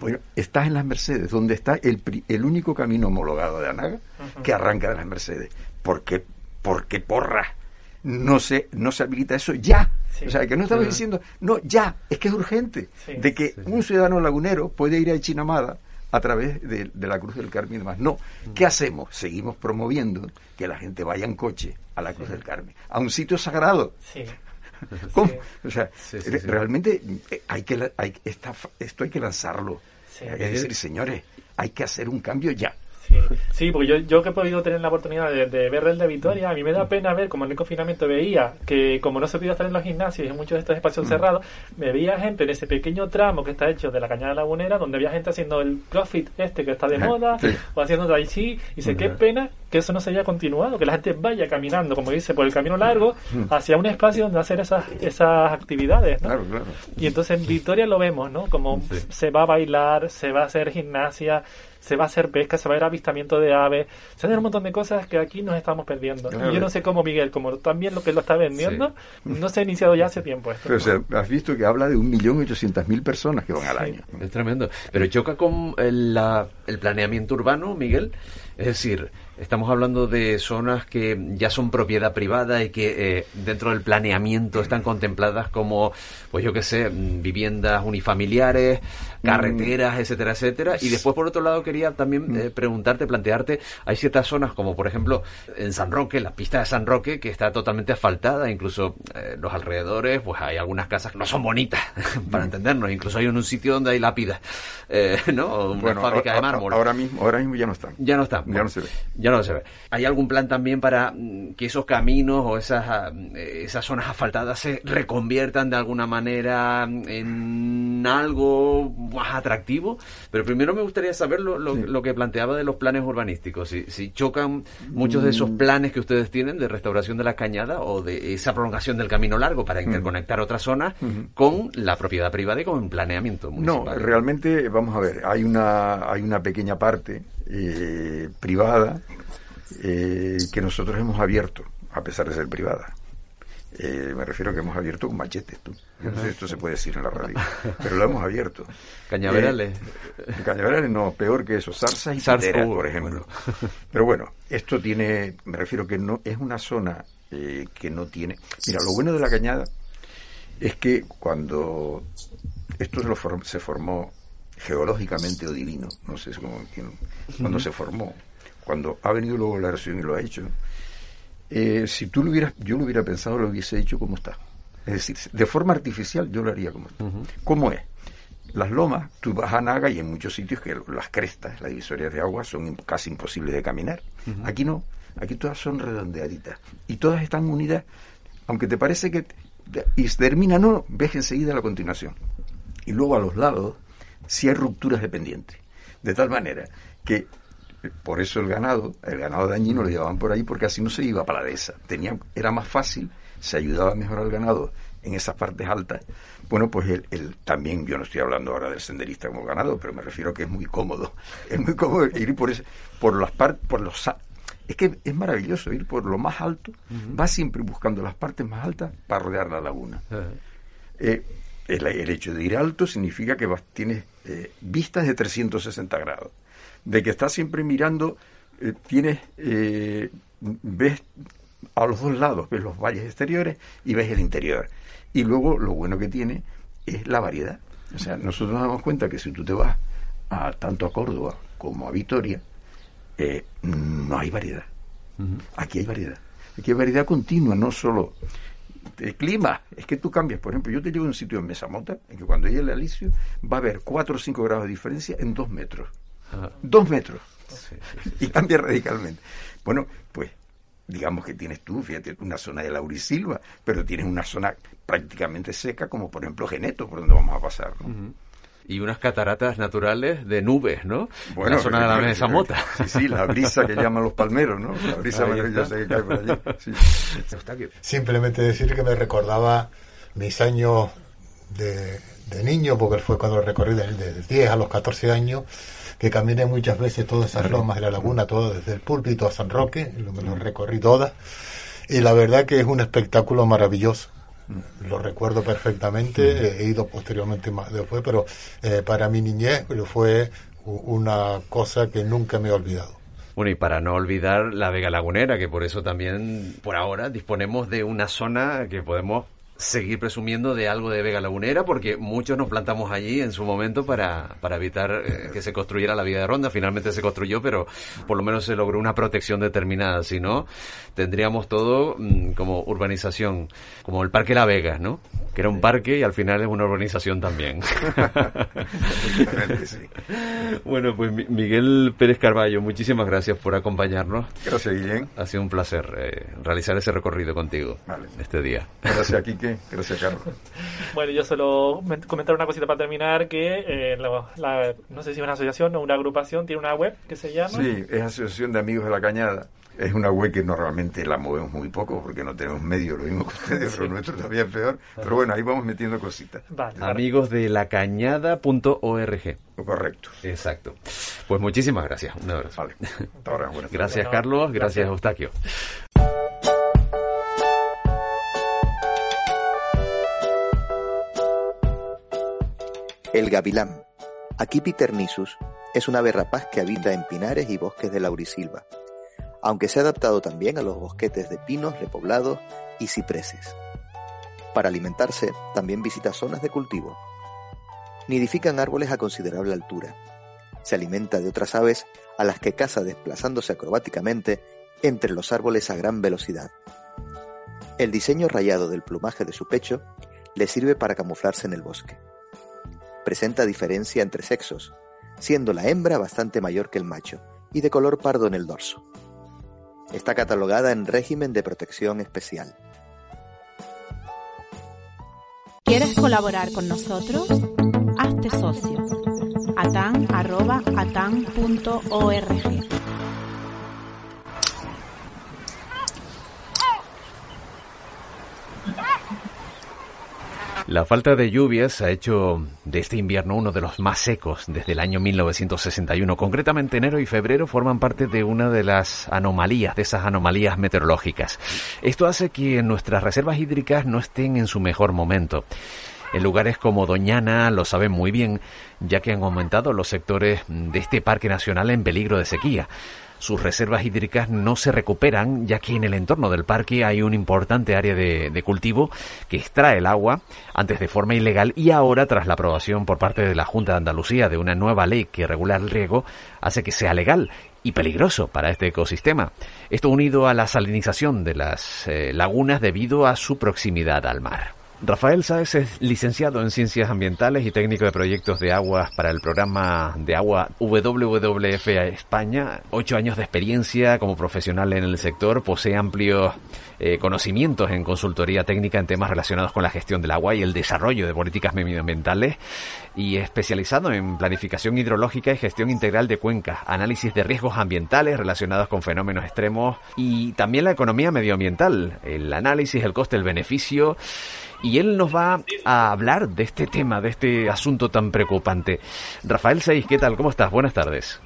bueno, estás en las Mercedes, donde está el, el único camino homologado de Anaga que arranca de las Mercedes. ¿Por qué, porque porra? No se, no se habilita eso ya. O sea, que no estamos diciendo, no, ya, es que es urgente. de que un ciudadano lagunero puede ir a Chinamada a través de, la Cruz del Carmen y demás. No, ¿qué hacemos? Seguimos promoviendo que la gente vaya en coche a la Cruz del Carmen, a un sitio sagrado. ¿Cómo? O sea, realmente eh, hay que, hay, esto hay que lanzarlo. es decir, señores, hay que hacer un cambio ya. Sí, sí, porque yo, yo que he podido tener la oportunidad de, ver el de Vitoria, a mí me da pena ver, como en el confinamiento veía, que como no se podía estar en los gimnasios y en muchos de estos espacios mm. cerrados, me veía gente en ese pequeño tramo que está hecho de la cañada lagunera, donde había gente haciendo el crossfit este que está de moda, o haciendo tai chi, y dice, qué pena que eso no se haya continuado, que la gente vaya caminando, como dice, por el camino largo, mm. hacia un espacio donde hacer esas, esas actividades, ¿no? Y entonces en Vitoria lo vemos, ¿no? Como se va a bailar, se va a hacer gimnasia, se va a hacer pesca, se va a ir avistamiento de aves, se hacen un montón de cosas que aquí nos estamos perdiendo. Y yo no sé cómo Miguel, como también lo que lo está vendiendo, no se ha iniciado ya hace tiempo esto. Pero has visto que habla de un millón ochocientas mil personas que van al año. Es tremendo. Pero choca con el, el planeamiento urbano, Miguel. Es decir, Estamos hablando de zonas que ya son propiedad privada y que eh, dentro del planeamiento están contempladas como, pues yo qué sé, mm, viviendas unifamiliares, mm. carreteras, etcétera, etcétera. Y después, por otro lado, quería también mm. eh, preguntarte, plantearte, hay ciertas zonas como, por ejemplo, en San Roque, la pista de San Roque, que está totalmente asfaltada, incluso eh, los alrededores, pues hay algunas casas que no son bonitas, para entendernos. Incluso hay un sitio donde hay lápidas, ¿no? Una fábrica de mármol. Ahora mismo, ahora mismo ya no están. Ya no están. Ya no se ve ya no se ve. ¿Hay algún plan también para mm, que esos caminos o esas, ah, esas zonas asfaltadas se reconviertan de alguna manera en algo más atractivo? Pero primero me gustaría saber lo, lo, que planteaba de los planes urbanísticos. Si, si chocan muchos de esos planes que ustedes tienen de restauración de la cañada o de esa prolongación del camino largo para interconectar otras zonas con la propiedad privada y con el planeamiento municipal. No, realmente, vamos a ver, hay una, hay una pequeña parte eh, privada eh, que nosotros hemos abierto, a pesar de ser privada. Eh, me refiero a que hemos abierto un machete. Tú. no sé si esto se puede decir en la radio, pero lo hemos abierto. Cañaverales. cañaverales no, peor que eso, zarzas y zarzas, por ejemplo. Pero bueno, esto tiene, me refiero que no es una zona que no tiene. Mira, lo bueno de la cañada es que cuando esto se, lo se formó geológicamente o divino, no sé cómo, cuando se formó, cuando ha venido luego la erosión y lo ha hecho, eh, si tú lo hubieras, yo lo hubiera pensado, lo hubiese hecho como está. Es decir, de forma artificial yo lo haría como está. ¿Cómo es? Las lomas, tú vas a Naga y en muchos sitios que las crestas, las divisorias de agua son casi imposibles de caminar. Aquí no, aquí todas son redondeaditas y todas están unidas, aunque te parece que y termina, no, ves enseguida la continuación. Y luego a los lados si hay rupturas de pendiente. De tal manera que por eso el ganado, el ganado dañino lo llevaban por ahí porque así no se iba para la dehesa. Tenía, era más fácil, se ayudaba mejor al ganado en esas partes altas. Bueno, pues el, también, yo no estoy hablando ahora del senderista como ganado, pero me refiero a que es muy cómodo. Es muy cómodo ir por, ese, por las partes, por los... Es que es maravilloso ir por lo más alto, va siempre buscando las partes más altas para rodear la laguna. eh, el, hecho de ir alto significa que vas, tienes eh, vistas de 360 grados. De que estás siempre mirando, eh, tienes, eh, ves a los dos lados, ves los valles exteriores y ves el interior. Y luego lo bueno que tiene es la variedad. O sea, nosotros nos damos cuenta que si tú te vas a, tanto a Córdoba como a Vitoria, no hay variedad. Aquí hay variedad. Aquí hay variedad continua, no solo el clima, es que tú cambias. Por ejemplo, yo te llevo a un sitio en Mesamota, en que cuando llegue el alicio va a haber 4 o 5 grados de diferencia en 2 metros. 2 metros. Y cambia radicalmente. Bueno, pues digamos que tienes tú, fíjate, una zona de laurisilva, pero tienes una zona prácticamente seca, como por ejemplo Geneto, por donde vamos a pasar. ¿no? y unas cataratas naturales de nubes, ¿no? Bueno, la zona de la mesa mota. Sí, sí, la brisa que llaman los palmeros, ¿no? La brisa maravillosa que cae por allí. Simplemente decir que me recordaba mis años de, niño, porque fue cuando recorrí de, de 10 a los 14 años, que caminé muchas veces todas esas lomas de la laguna, todo desde el púlpito a San Roque, lo, lo recorrí todas, y la verdad que es un espectáculo maravilloso. Lo recuerdo perfectamente, he ido posteriormente más después, pero eh, para mi niñez fue una cosa que nunca me he olvidado. Bueno, y para no olvidar la Vega Lagunera, que por eso también, por ahora, disponemos de una zona que podemos seguir presumiendo de algo de Vega Lagunera porque muchos nos plantamos allí en su momento para, para evitar eh, que se construyera la vía de ronda. Finalmente se construyó, pero por lo menos se logró una protección determinada. Si no, tendríamos todo mm, como urbanización, como el Parque La Vega, ¿no? Que era un parque y al final es una urbanización también. bueno, pues Miguel Pérez Carballo, muchísimas gracias por acompañarnos. Gracias, Guillén. Ha sido un placer eh, realizar ese recorrido contigo este día. Gracias, Quique. Gracias, Carlos. bueno, yo solo comentar una cosita para terminar, que eh, no sé si es una asociación o una agrupación, tiene una web que se llama... Sí, es Asociación de Amigos de la Cañada. Es una web que normalmente la movemos muy poco porque no tenemos medio, lo mismo que ustedes, pero nuestro todavía es peor. Pero bueno, ahí vamos metiendo cositas. Amigos de la cañada.org. Correcto. Exacto. Pues muchísimas gracias. Un abrazo. Vale. ahora. Gracias, Carlos. Gracias, Eustaquio. El gavilán. Aquí Nisus es una ave rapaz que habita en pinares y bosques de laurisilva aunque se ha adaptado también a los bosquetes de pinos repoblados y cipreses. Para alimentarse, también visita zonas de cultivo. Nidifican árboles a considerable altura. Se alimenta de otras aves a las que caza desplazándose acrobáticamente entre los árboles a gran velocidad. El diseño rayado del plumaje de su pecho le sirve para camuflarse en el bosque. Presenta diferencia entre sexos, siendo la hembra bastante mayor que el macho y de color pardo en el dorso. Está catalogada en régimen de protección especial. ¿Quieres colaborar con nosotros? Hazte socio. atan.atan.org La falta de lluvias ha hecho de este invierno uno de los más secos desde el año 1961. Concretamente enero y febrero forman parte de una de las anomalías, de esas anomalías meteorológicas. Esto hace que nuestras reservas hídricas no estén en su mejor momento. En lugares como Doñana lo saben muy bien, ya que han aumentado los sectores de este parque nacional en peligro de sequía sus reservas hídricas no se recuperan, ya que en el entorno del parque hay un importante área de, cultivo que extrae el agua antes de forma ilegal y ahora, tras la aprobación por parte de la Junta de Andalucía de una nueva ley que regula el riego, hace que sea legal y peligroso para este ecosistema. Esto unido a la salinización de las eh, lagunas debido a su proximidad al mar. Rafael Sáez es licenciado en Ciencias Ambientales y técnico de proyectos de aguas para el programa de agua WWF España. Ocho años de experiencia como profesional en el sector, posee amplios eh, conocimientos en consultoría técnica en temas relacionados con la gestión del agua y el desarrollo de políticas medioambientales y especializado en planificación hidrológica y gestión integral de cuencas, análisis de riesgos ambientales relacionados con fenómenos extremos y también la economía medioambiental, el análisis, el coste, el beneficio y él nos va a hablar de este tema, de este asunto tan preocupante. Rafael Seis, ¿qué tal? ¿Cómo estás? Buenas tardes.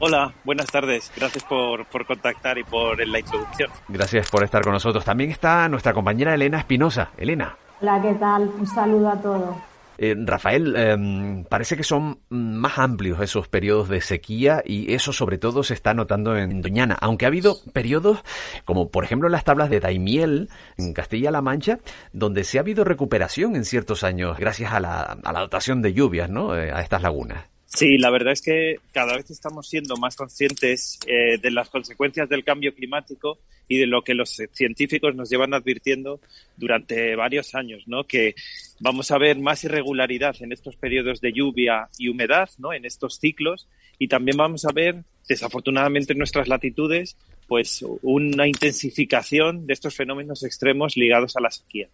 Hola, buenas tardes. Gracias por, por, contactar y por la introducción. Gracias por estar con nosotros. También está nuestra compañera Elena Espinosa. Elena. Hola, ¿qué tal? Un saludo a todos. Eh, Rafael, em, parece que son más amplios esos periodos de sequía y eso sobre todo se está notando en Doñana, aunque ha habido periodos como por ejemplo las tablas de Daimiel en Castilla-La Mancha, donde se ha habido recuperación en ciertos años gracias a la, a la dotación de lluvias ¿no? Eh, a estas lagunas. Sí, la verdad es que cada vez estamos siendo más conscientes eh, de las consecuencias del cambio climático y de lo que los científicos nos llevan advirtiendo durante varios años, ¿no? Que vamos a ver más irregularidad en estos periodos de lluvia y humedad, ¿no? En estos ciclos y también vamos a ver, desafortunadamente en nuestras latitudes, pues una intensificación de estos fenómenos extremos ligados a la sequía.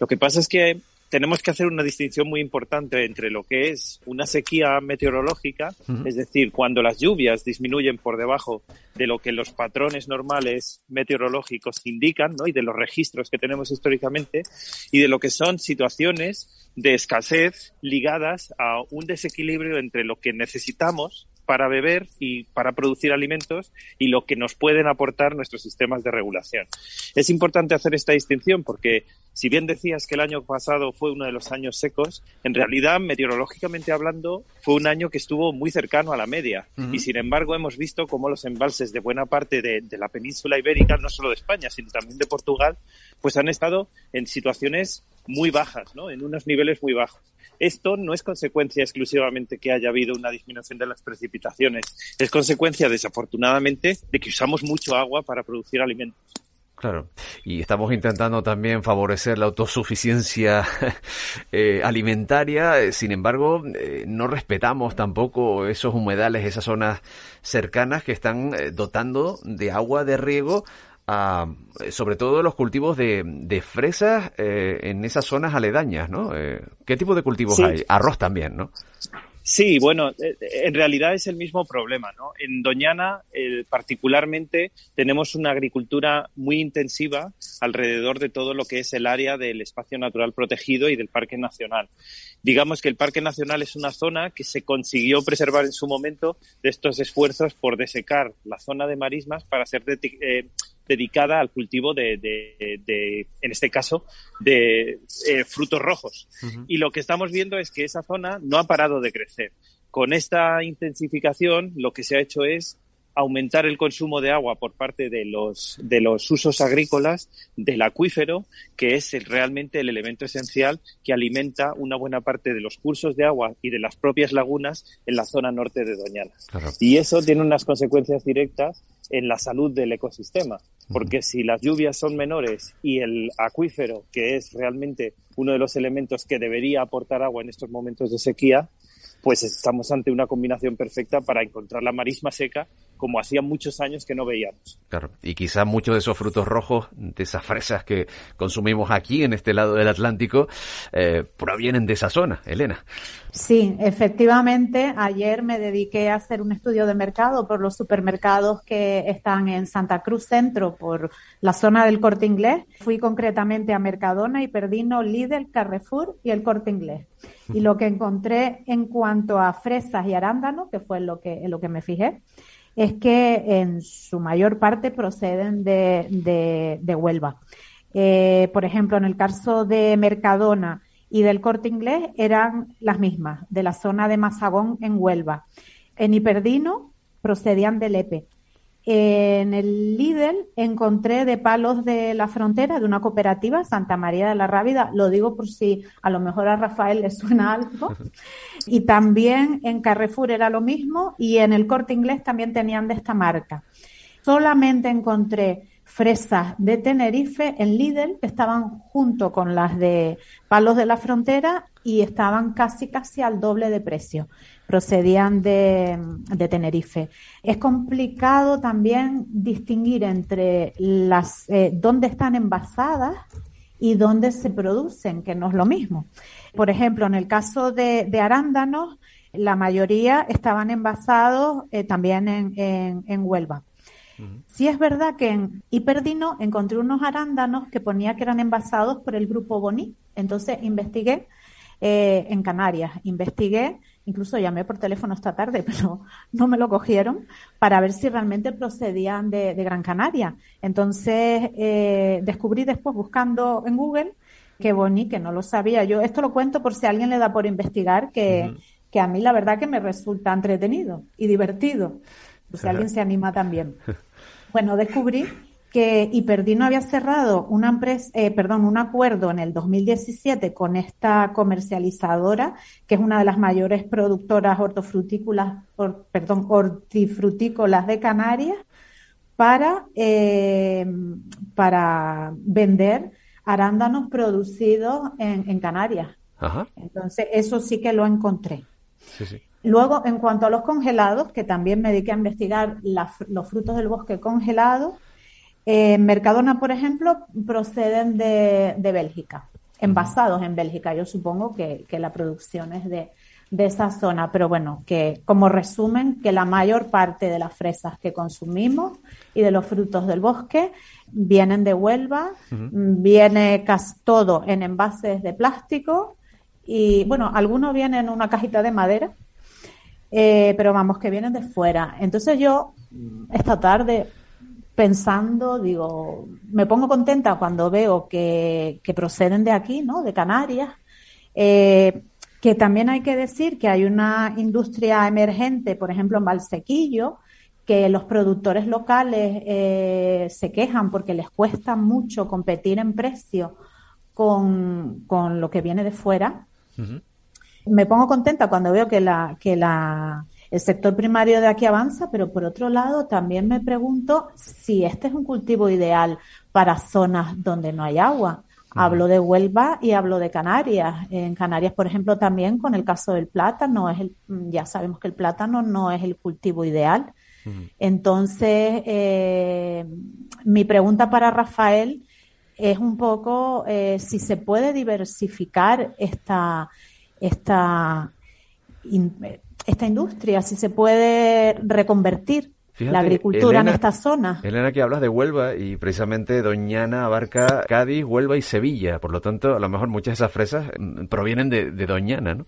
Lo que pasa es que tenemos que hacer una distinción muy importante entre lo que es una sequía meteorológica, es decir, cuando las lluvias disminuyen por debajo de lo que los patrones normales meteorológicos indican, ¿no? y de los registros que tenemos históricamente, y de lo que son situaciones de escasez ligadas a un desequilibrio entre lo que necesitamos para beber y para producir alimentos y lo que nos pueden aportar nuestros sistemas de regulación. Es importante hacer esta distinción porque si bien decías que el año pasado fue uno de los años secos, en realidad, meteorológicamente hablando, fue un año que estuvo muy cercano a la media. Y sin embargo, hemos visto cómo los embalses de buena parte de, de, la península ibérica, no solo de España, sino también de Portugal, pues han estado en situaciones muy bajas, ¿no? En unos niveles muy bajos. Esto no es consecuencia exclusivamente que haya habido una disminución de las precipitaciones, es consecuencia, desafortunadamente, de que usamos mucho agua para producir alimentos. Claro, y estamos intentando también favorecer la autosuficiencia eh, alimentaria, eh, sin embargo, eh, no respetamos tampoco esos humedales, esas zonas cercanas que están dotando de agua de riego a, sobre todo los cultivos de, de fresas en esas zonas aledañas, ¿no? ¿Qué tipo de cultivos hay? Arroz también, ¿no? Sí, bueno, eh, en realidad es el mismo problema, ¿no? En Doñana, eh, particularmente, tenemos una agricultura muy intensiva alrededor de todo lo que es el área del espacio natural protegido y del Parque Nacional. Digamos que el Parque Nacional es una zona que se consiguió preservar en su momento de estos esfuerzos por desecar la zona de marismas para ser eh, dedicada al cultivo de, en este caso, de eh, frutos rojos. Y lo que estamos viendo es que esa zona no ha parado de crecer. Con esta intensificación, lo que se ha hecho es aumentar el consumo de agua por parte de los, de los usos agrícolas del acuífero, que es realmente el elemento esencial que alimenta una buena parte de los cursos de agua y de las propias lagunas en la zona norte de Doñana. Y eso tiene unas consecuencias directas en la salud del ecosistema, porque si las lluvias son menores y el acuífero, que es realmente uno de los elementos que debería aportar agua en estos momentos de sequía, pues estamos ante una combinación perfecta para encontrar la marisma seca como hacía muchos años que no veíamos. Claro, y quizás muchos de esos frutos rojos, de esas fresas que consumimos aquí en este lado del Atlántico, eh, provienen de esa zona, Elena. Sí, efectivamente, ayer me dediqué a hacer un estudio de mercado por los supermercados que están en Santa Cruz Centro, por la zona del Corte Inglés. Fui concretamente a Mercadona y Perdino, Lidl, Carrefour y el Corte Inglés. Y lo que encontré en cuanto a fresas y arándanos, que fue lo que, en lo que me fijé, es que en su mayor parte proceden de, de, Huelva. Eh, por ejemplo, en el caso de Mercadona y del Corte Inglés eran las mismas, de la zona de Mazagón en Huelva. En Hiperdino procedían de Lepe. En el Lidl encontré de palos de la frontera de una cooperativa, Santa María de la Rábida, lo digo por si a lo mejor a Rafael le suena algo. Y también en Carrefour era lo mismo y en el corte inglés también tenían de esta marca. Solamente encontré fresas de Tenerife en Lidl que estaban junto con las de palos de la frontera y estaban casi casi al doble de precio procedían de, Tenerife. Es complicado también distinguir entre las eh, dónde están envasadas y dónde se producen, que no es lo mismo. Por ejemplo, en el caso de, arándanos, la mayoría estaban envasados eh, también en, Huelva. Sí es verdad que en Hiperdino encontré unos arándanos que ponía que eran envasados por el grupo Boni. Entonces investigué eh, en Canarias, investigué Incluso llamé por teléfono esta tarde, pero no me lo cogieron para ver si realmente procedían de, Gran Canaria. Entonces eh, descubrí después buscando en Google que Boni, que no lo sabía. Yo esto lo cuento por si a alguien le da por investigar, que, que a mí la verdad que me resulta entretenido y divertido. si alguien se anima también. Bueno, descubrí que Hiperdino había cerrado una empresa, eh, perdón, un acuerdo en el 2017 con esta comercializadora, que es una de las mayores productoras hortofrutícolas, perdón, hortifrutícolas de Canarias, para, eh, para vender arándanos producidos en, Canarias. Entonces, eso sí que lo encontré. Luego, en cuanto a los congelados, que también me dediqué a investigar los frutos del bosque congelados, eh, Mercadona, por ejemplo, proceden de, Bélgica, envasados en Bélgica. Yo supongo que, la producción es de, esa zona, pero bueno, que como resumen, que la mayor parte de las fresas que consumimos y de los frutos del bosque vienen de Huelva, viene casi todo en envases de plástico y bueno, algunos vienen en una cajita de madera, eh, pero vamos, que vienen de fuera. Entonces yo esta tarde pensando, digo, me pongo contenta cuando veo que, proceden de aquí, ¿no? De Canarias. Eh, que también hay que decir que hay una industria emergente, por ejemplo, en Valsequillo, que los productores locales eh, se quejan porque les cuesta mucho competir en precio con, con lo que viene de fuera. Me pongo contenta cuando veo que la, que la, el sector primario de aquí avanza, pero por otro lado también me pregunto si este es un cultivo ideal para zonas donde no hay agua. Hablo de Huelva y hablo de Canarias. En Canarias, por ejemplo, también con el caso del plátano, es el, ya sabemos que el plátano no es el cultivo ideal. Entonces, eh, mi pregunta para Rafael es un poco eh, si se puede diversificar esta, esta, esta industria, si se puede reconvertir la agricultura en esta zona. Elena, que hablas de Huelva y precisamente Doñana abarca Cádiz, Huelva y Sevilla. Por lo tanto, a lo mejor muchas de esas fresas mm, provienen de, de Doñana, ¿no?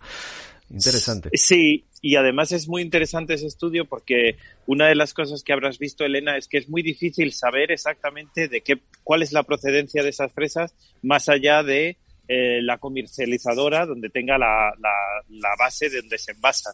Interesante. Sí, y además es muy interesante ese estudio porque una de las cosas que habrás visto, Elena, es que es muy difícil saber exactamente de qué, cuál es la procedencia de esas fresas más allá de eh, la comercializadora donde tenga la, la, la, base de donde se envasan.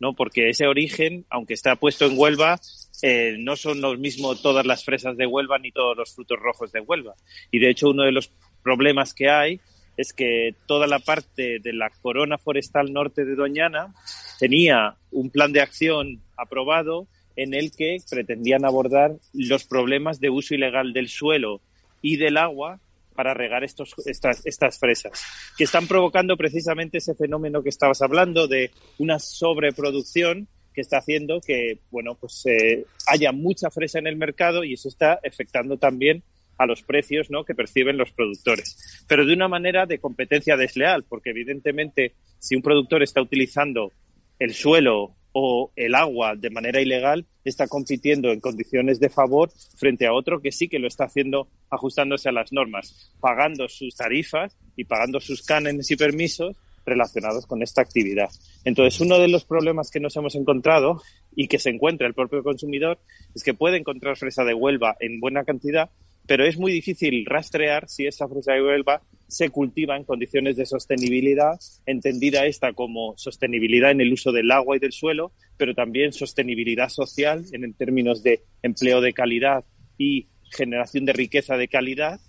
¿No? Porque ese origen, aunque está puesto en Huelva, eh, no son los mismos todas las fresas de Huelva ni todos los frutos rojos de Huelva. Y de hecho, uno de los problemas que hay es que toda la parte de la corona forestal norte de Doñana tenía un plan de acción aprobado en el que pretendían abordar los problemas de uso ilegal del suelo y del agua para regar estos, estas, estas fresas, que están provocando precisamente ese fenómeno que estabas hablando de una sobreproducción que está haciendo que, bueno, pues eh, haya mucha fresa en el mercado y eso está afectando también a los precios ¿no? que perciben los productores. Pero de una manera de competencia desleal, porque evidentemente si un productor está utilizando el suelo o el agua de manera ilegal, está compitiendo en condiciones de favor frente a otro que sí que lo está haciendo ajustándose a las normas, pagando sus tarifas y pagando sus cánones y permisos relacionados con esta actividad. Entonces, uno de los problemas que nos hemos encontrado y que se encuentra el propio consumidor es que puede encontrar fresa de Huelva en buena cantidad, pero es muy difícil rastrear si esa fresa de Huelva se cultiva en condiciones de sostenibilidad, entendida esta como sostenibilidad en el uso del agua y del suelo, pero también sostenibilidad social en términos de empleo de calidad y generación de riqueza de calidad,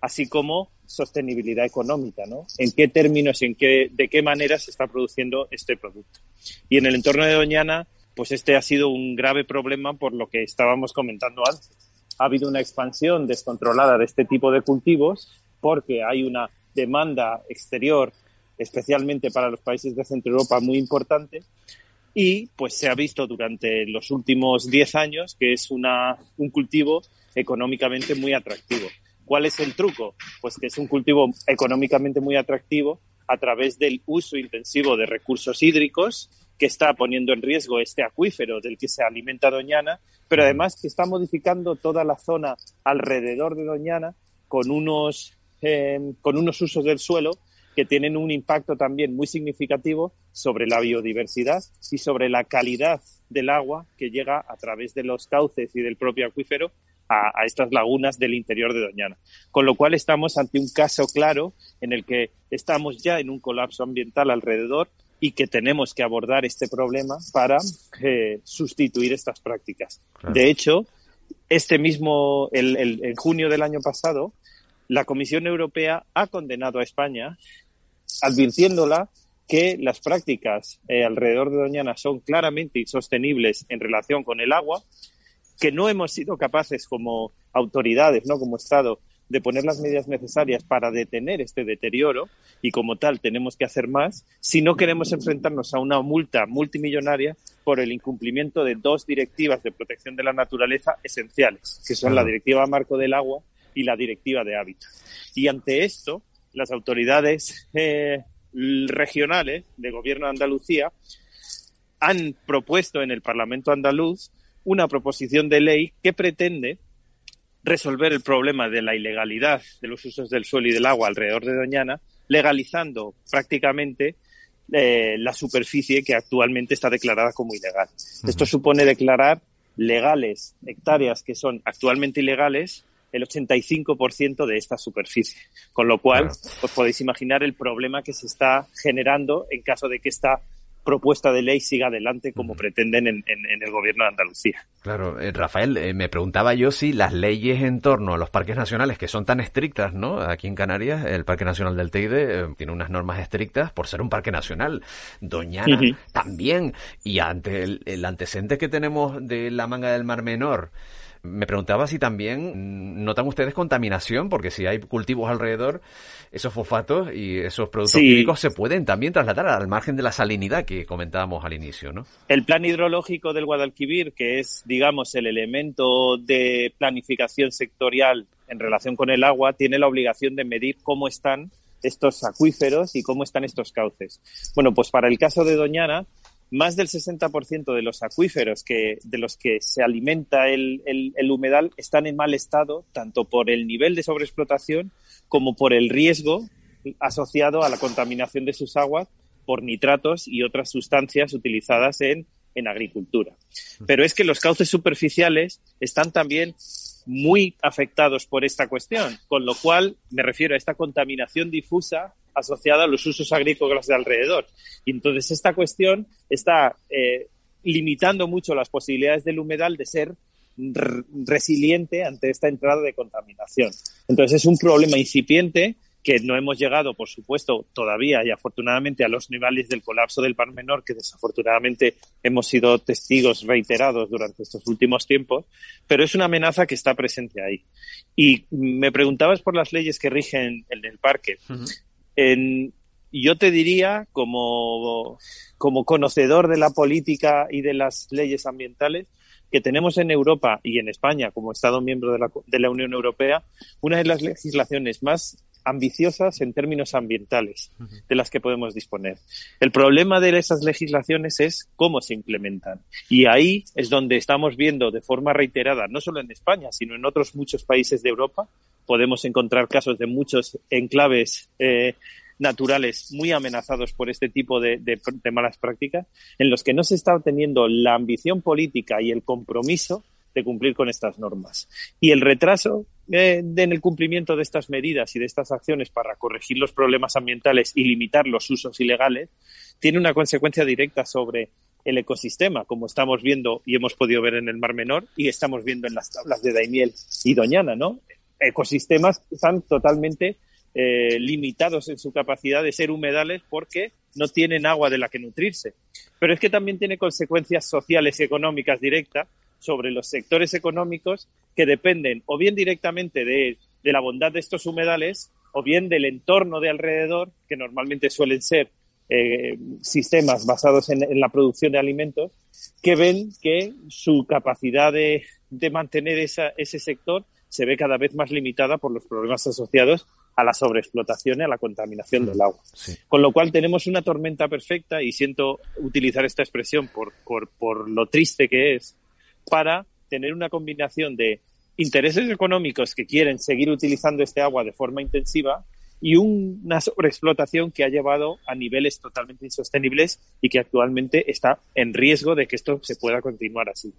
así como sostenibilidad económica, ¿no? En qué términos y en qué, de qué manera se está produciendo este producto. Y en el entorno de Doñana, pues este ha sido un grave problema por lo que estábamos comentando antes ha habido una expansión descontrolada de este tipo de cultivos porque hay una demanda exterior, especialmente para los países de Centro Europa, muy importante. Y pues se ha visto durante los últimos 10 años que es una, un cultivo económicamente muy atractivo. ¿Cuál es el truco? Pues que es un cultivo económicamente muy atractivo a través del uso intensivo de recursos hídricos que está poniendo en riesgo este acuífero del que se alimenta Doñana, pero además que está modificando toda la zona alrededor de Doñana con unos, em, con unos usos del suelo que tienen un impacto también muy significativo sobre la biodiversidad y sobre la calidad del agua que llega a través de los cauces y del propio acuífero a, a, estas lagunas del interior de Doñana. Con lo cual estamos ante un caso claro en el que estamos ya en un colapso ambiental alrededor y que tenemos que abordar este problema para eh, sustituir estas prácticas. Claro. De hecho, este mismo, el, el, en junio del año pasado, la Comisión Europea ha condenado a España, advirtiéndola que las prácticas eh, alrededor de Doñana son claramente insostenibles en relación con el agua, que no hemos sido capaces como autoridades, no como Estado, de poner las medidas necesarias para detener este deterioro y como tal tenemos que hacer más si no queremos enfrentarnos a una multa multimillonaria por el incumplimiento de dos directivas de protección de la naturaleza esenciales, que son la Directiva Marco del Agua y la Directiva de Hábitat. Y ante esto, las autoridades eh, regionales de Gobierno de Andalucía han propuesto en el Parlamento andaluz una proposición de ley que pretende resolver el problema de la ilegalidad de los usos del suelo y del agua alrededor de Doñana, legalizando prácticamente eh, la superficie que actualmente está declarada como ilegal. Uh -huh. Esto supone declarar legales hectáreas que son actualmente ilegales el 85% de esta superficie. Con lo cual, claro. pues podéis imaginar el problema que se está generando en caso de que esta propuesta de ley siga adelante como pretenden en, el gobierno de Andalucía. Claro, eh, Rafael, eh, me preguntaba yo si las leyes en torno a los parques nacionales, que son tan estrictas, ¿no? Aquí en Canarias, el Parque Nacional del Teide eh, tiene unas normas estrictas por ser un parque nacional. Doñana también. Y ante el antecedente que tenemos de la manga del Mar Menor, me preguntaba si también notan ustedes contaminación, porque si hay cultivos alrededor, esos fosfatos y esos productos químicos se pueden también trasladar al margen de la salinidad que comentábamos al inicio, ¿no? El plan hidrológico del Guadalquivir, que es, digamos, el elemento de planificación sectorial en relación con el agua, tiene la obligación de medir cómo están estos acuíferos y cómo están estos cauces. Bueno, pues para el caso de Doñana, más del 60% de los acuíferos que, de los que se alimenta el, el, humedal están en mal estado, tanto por el nivel de sobreexplotación como por el riesgo asociado a la contaminación de sus aguas por nitratos y otras sustancias utilizadas en, en agricultura. Pero es que los cauces superficiales están también muy afectados por esta cuestión, con lo cual me refiero a esta contaminación difusa asociada a los usos agrícolas de alrededor. Y entonces esta cuestión está eh, limitando mucho las posibilidades del humedal de ser resiliente ante esta entrada de contaminación. Entonces es un problema incipiente que no hemos llegado, por supuesto, todavía y afortunadamente a los niveles del colapso del Par Menor, que desafortunadamente hemos sido testigos reiterados durante estos últimos tiempos, pero es una amenaza que está presente ahí. Y me preguntabas por las leyes que rigen el del parque. En, yo te diría, como, como conocedor de la política y de las leyes ambientales, que tenemos en Europa y en España como Estado miembro de la, de la Unión Europea, una de las legislaciones más ambiciosas en términos ambientales de las que podemos disponer. El problema de esas legislaciones es cómo se implementan. Y ahí es donde estamos viendo de forma reiterada, no solo en España, sino en otros muchos países de Europa, podemos encontrar casos de muchos enclaves eh, naturales muy amenazados por este tipo de, malas prácticas, en los que no se está teniendo la ambición política y el compromiso de cumplir con estas normas. Y el retraso eh, en el cumplimiento de estas medidas y de estas acciones para corregir los problemas ambientales y limitar los usos ilegales tiene una consecuencia directa sobre el ecosistema, como estamos viendo y hemos podido ver en el Mar Menor y estamos viendo en las tablas de Daimiel y Doñana, ¿no? Ecosistemas están totalmente eh, limitados en su capacidad de ser humedales porque no tienen agua de la que nutrirse. Pero es que también tiene consecuencias sociales y económicas directas sobre los sectores económicos que dependen o bien directamente de, la bondad de estos humedales o bien del entorno de alrededor, que normalmente suelen ser eh, sistemas basados en, la producción de alimentos, que ven que su capacidad de, mantener ese sector se ve cada vez más limitada por los problemas asociados a la sobreexplotación y a la contaminación del agua. Con lo cual tenemos una tormenta perfecta y siento utilizar esta expresión por, por, por lo triste que es para tener una combinación de intereses económicos que quieren seguir utilizando este agua de forma intensiva y una sobreexplotación que ha llevado a niveles totalmente insostenibles y que actualmente está en riesgo de que esto se pueda continuar así.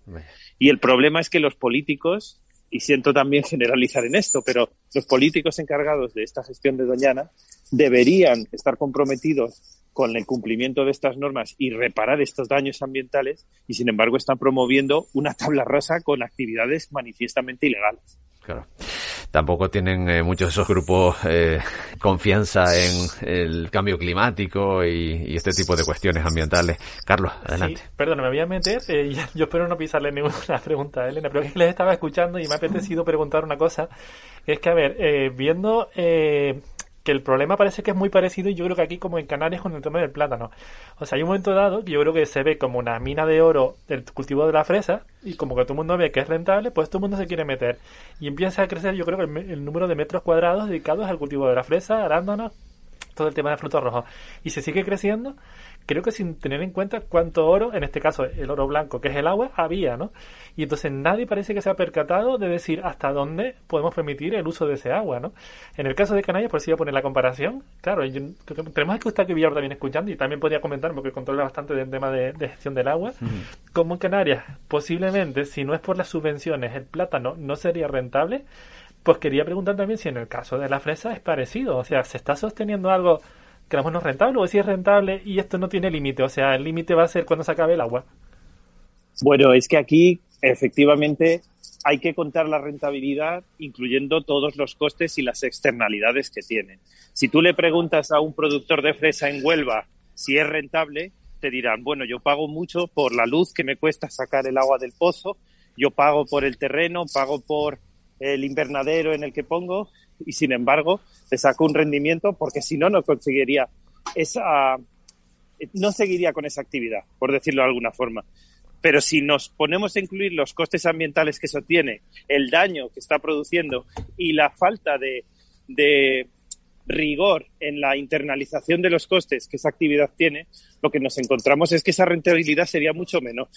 Y el problema es que los políticos, y siento también generalizar en esto, pero los políticos encargados de esta gestión de Doñana deberían estar comprometidos con el cumplimiento de estas normas y reparar estos daños ambientales y sin embargo están promoviendo una tabla rasa con actividades manifiestamente ilegales. Tampoco tienen eh, muchos de esos grupos eh, confianza en el cambio climático y, este tipo de cuestiones ambientales. Carlos, adelante. Sí, perdón, me voy a meter. Eh, yo espero no pisarle ninguna pregunta a Elena, pero es que les estaba escuchando y me ha apetecido preguntar una cosa. Es que, a ver, viendo que el problema parece que es muy parecido y yo creo que aquí como en Canarias con el tema del plátano. O sea, hay un momento dado que yo creo que se ve como una mina de oro del cultivo de la fresa y como que todo el mundo ve que es rentable, pues todo el mundo se quiere meter. Y empieza a crecer yo creo que el, número de metros cuadrados dedicados al cultivo de la fresa, arándanos, todo el tema de frutos rojos. Y se sigue creciendo creo que sin tener en cuenta cuánto oro, en este caso el oro blanco, que es el agua, había, ¿no? Y entonces nadie parece que se ha percatado de decir hasta dónde podemos permitir el uso de ese agua, ¿no? En el caso de Canarias, por si voy a poner la comparación, claro, tenemos que estar que Villar también escuchando y también podría comentar, porque controla bastante del tema de, gestión del agua, como en Canarias, posiblemente, si no es por las subvenciones, el plátano no sería rentable, pues quería preguntar también si en el caso de la fresa es parecido, o sea, ¿se está sosteniendo algo creamos no rentable o si es rentable y esto no tiene límite, o sea, el límite va a ser cuando se acabe el agua. Bueno, es que aquí efectivamente hay que contar la rentabilidad incluyendo todos los costes y las externalidades que tiene. Si tú le preguntas a un productor de fresa en Huelva si es rentable, te dirán, bueno, yo pago mucho por la luz que me cuesta sacar el agua del pozo, yo pago por el terreno, pago por el invernadero en el que pongo y sin embargo te saco un rendimiento porque si no, no conseguiría esa, no seguiría con esa actividad, por decirlo de alguna forma. Pero si nos ponemos a incluir los costes ambientales que eso tiene, el daño que está produciendo y la falta de, de rigor en la internalización de los costes que esa actividad tiene, lo que nos encontramos es que esa rentabilidad sería mucho menor.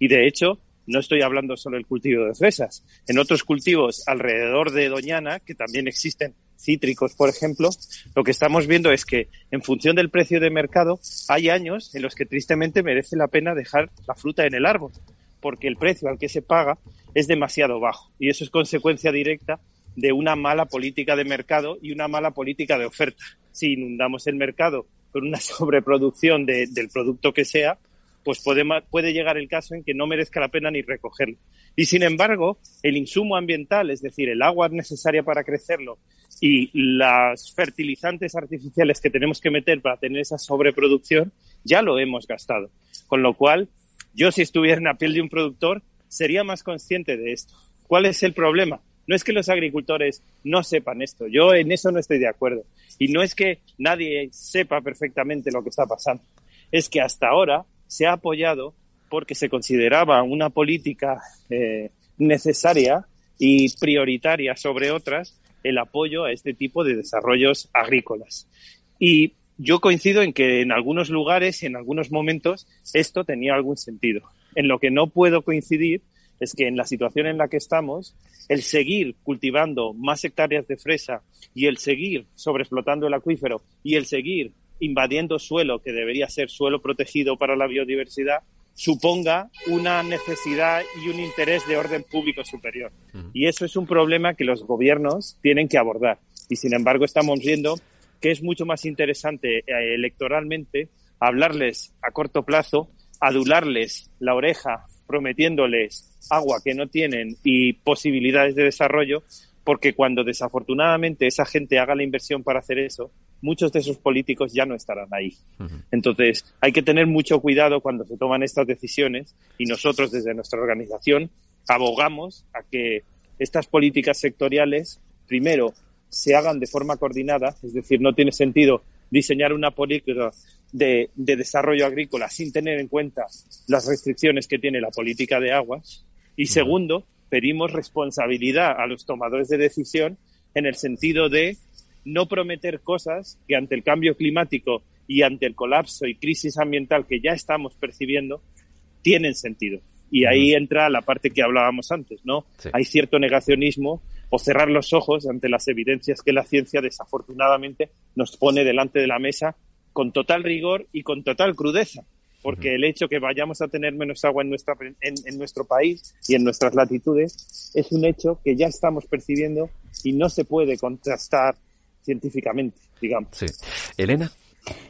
Y de hecho, no estoy hablando solo del cultivo de fresas. En otros cultivos alrededor de Doñana, que también existen cítricos, por ejemplo, lo que estamos viendo es que en función del precio de mercado hay años en los que tristemente merece la pena dejar la fruta en el árbol, porque el precio al que se paga es demasiado bajo y eso es consecuencia directa de una mala política de mercado y una mala política de oferta. Si inundamos el mercado con una sobreproducción de, del producto que sea, pues puede, puede llegar el caso en que no merezca la pena ni recogerlo. Y sin embargo, el insumo ambiental, es decir, el agua necesaria para crecerlo y los fertilizantes artificiales que tenemos que meter para tener esa sobreproducción, ya lo hemos gastado. Con lo cual, yo si estuviera en la piel de un productor, sería más consciente de esto. ¿Cuál es el problema? No es que los agricultores no sepan esto, yo en eso no estoy de acuerdo. Y no es que nadie sepa perfectamente lo que está pasando, es que hasta ahora se ha apoyado porque se consideraba una política eh, necesaria y prioritaria sobre otras el apoyo a este tipo de desarrollos agrícolas. Y yo coincido en que en algunos lugares y en algunos momentos esto tenía algún sentido. En lo que no puedo coincidir es que en la situación en la que estamos, el seguir cultivando más hectáreas de fresa y el seguir sobreexplotando el acuífero y el seguir invadiendo suelo que debería ser suelo protegido para la biodiversidad, suponga una necesidad y un interés de orden público superior. Y eso es un problema que los gobiernos tienen que abordar. Y sin embargo estamos viendo que es mucho más interesante eh, electoralmente hablarles a corto plazo, adularles la oreja prometiéndoles agua que no tienen y posibilidades de desarrollo, porque cuando desafortunadamente esa gente haga la inversión para hacer eso, muchos de esos políticos ya no estarán ahí. Entonces, hay que tener mucho cuidado cuando se toman estas decisiones y nosotros desde nuestra organización abogamos a que estas políticas sectoriales, primero, se hagan de forma coordinada, es decir, no tiene sentido diseñar una política de, de, desarrollo agrícola sin tener en cuenta las restricciones que tiene la política de aguas. Y segundo, pedimos responsabilidad a los tomadores de decisión en el sentido de no prometer cosas que ante el cambio climático y ante el colapso y crisis ambiental que ya estamos percibiendo tienen sentido. Y ahí entra la parte que hablábamos antes, ¿no? Hay cierto negacionismo o cerrar los ojos ante las evidencias que la ciencia desafortunadamente nos pone delante de la mesa con total rigor y con total crudeza. Porque el hecho que vayamos a tener menos agua en, nuestra, en nuestro país y en nuestras latitudes es un hecho que ya estamos percibiendo y no se puede contrastar científicamente, digamos. Sí. Elena.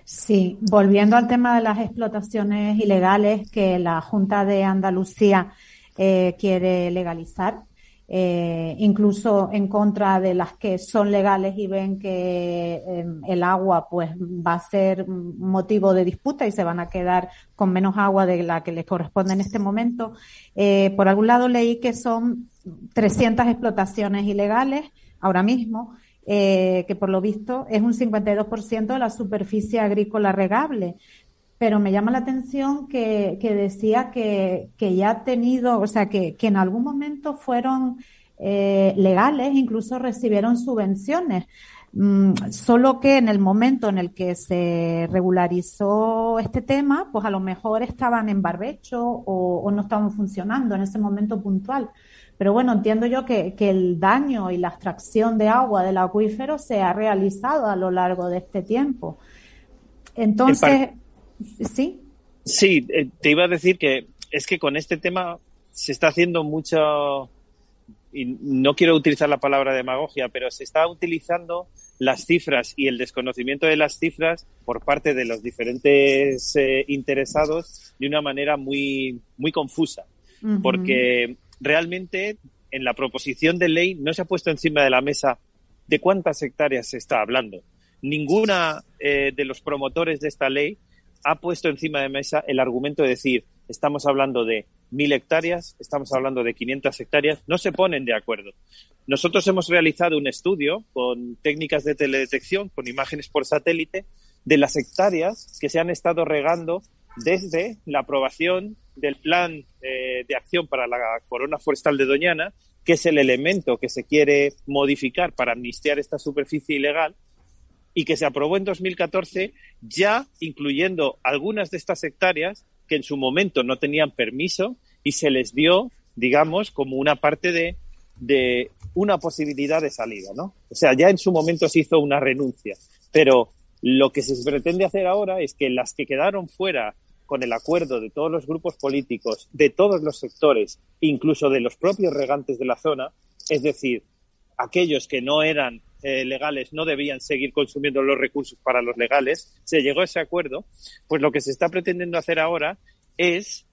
Sí, volviendo al tema de las explotaciones ilegales que la Junta de Andalucía eh, quiere legalizar, eh, incluso en contra de las que son legales y ven que eh, el agua pues va a ser motivo de disputa y se van a quedar con menos agua de la que les corresponde en este momento. por algún lado leí que son 300 explotaciones ilegales ahora mismo eh, que por lo visto es un 52% de la superficie agrícola regable. Pero me llama la atención que, decía que, ya ha tenido, o sea, que, en algún momento fueron eh, legales, incluso recibieron subvenciones. Mm, solo que en el momento en el que se regularizó este tema, pues a lo mejor estaban en barbecho o no estaban funcionando en ese momento puntual. Pero bueno, entiendo yo que, el daño y la extracción de agua del acuífero se ha realizado a lo largo de este tiempo. Entonces, ¿sí? Sí, eh, te iba a decir que es que con este tema se está haciendo mucho y no quiero utilizar la palabra demagogia, pero se está utilizando las cifras y el desconocimiento de las cifras por parte de los diferentes eh, interesados de una manera muy, muy confusa. Porque realmente en la proposición de ley no se ha puesto encima de la mesa de cuántas hectáreas se está hablando. Ninguna eh, de los promotores de esta ley ha puesto encima de mesa el argumento de decir estamos hablando de mil hectáreas, estamos hablando de 500 hectáreas, no se ponen de acuerdo. Nosotros hemos realizado un estudio con técnicas de teledetección, con imágenes por satélite, de las hectáreas que se han estado regando desde la aprobación del plan eh, de acción para la corona forestal de Doñana, que es el elemento que se quiere modificar para amnistiar esta superficie ilegal, y que se aprobó en 2014, ya incluyendo algunas de estas hectáreas que en su momento no tenían permiso y se les dio, digamos, como una parte de, de una posibilidad de salida, ¿no? O sea, ya en su momento se hizo una renuncia, pero lo que se pretende hacer ahora es que las que quedaron fuera con el acuerdo de todos los grupos políticos, de todos los sectores, incluso de los propios regantes de la zona, es decir, aquellos que no eran eh, legales no debían seguir consumiendo los recursos para los legales, se llegó a ese acuerdo, pues lo que se está pretendiendo hacer ahora es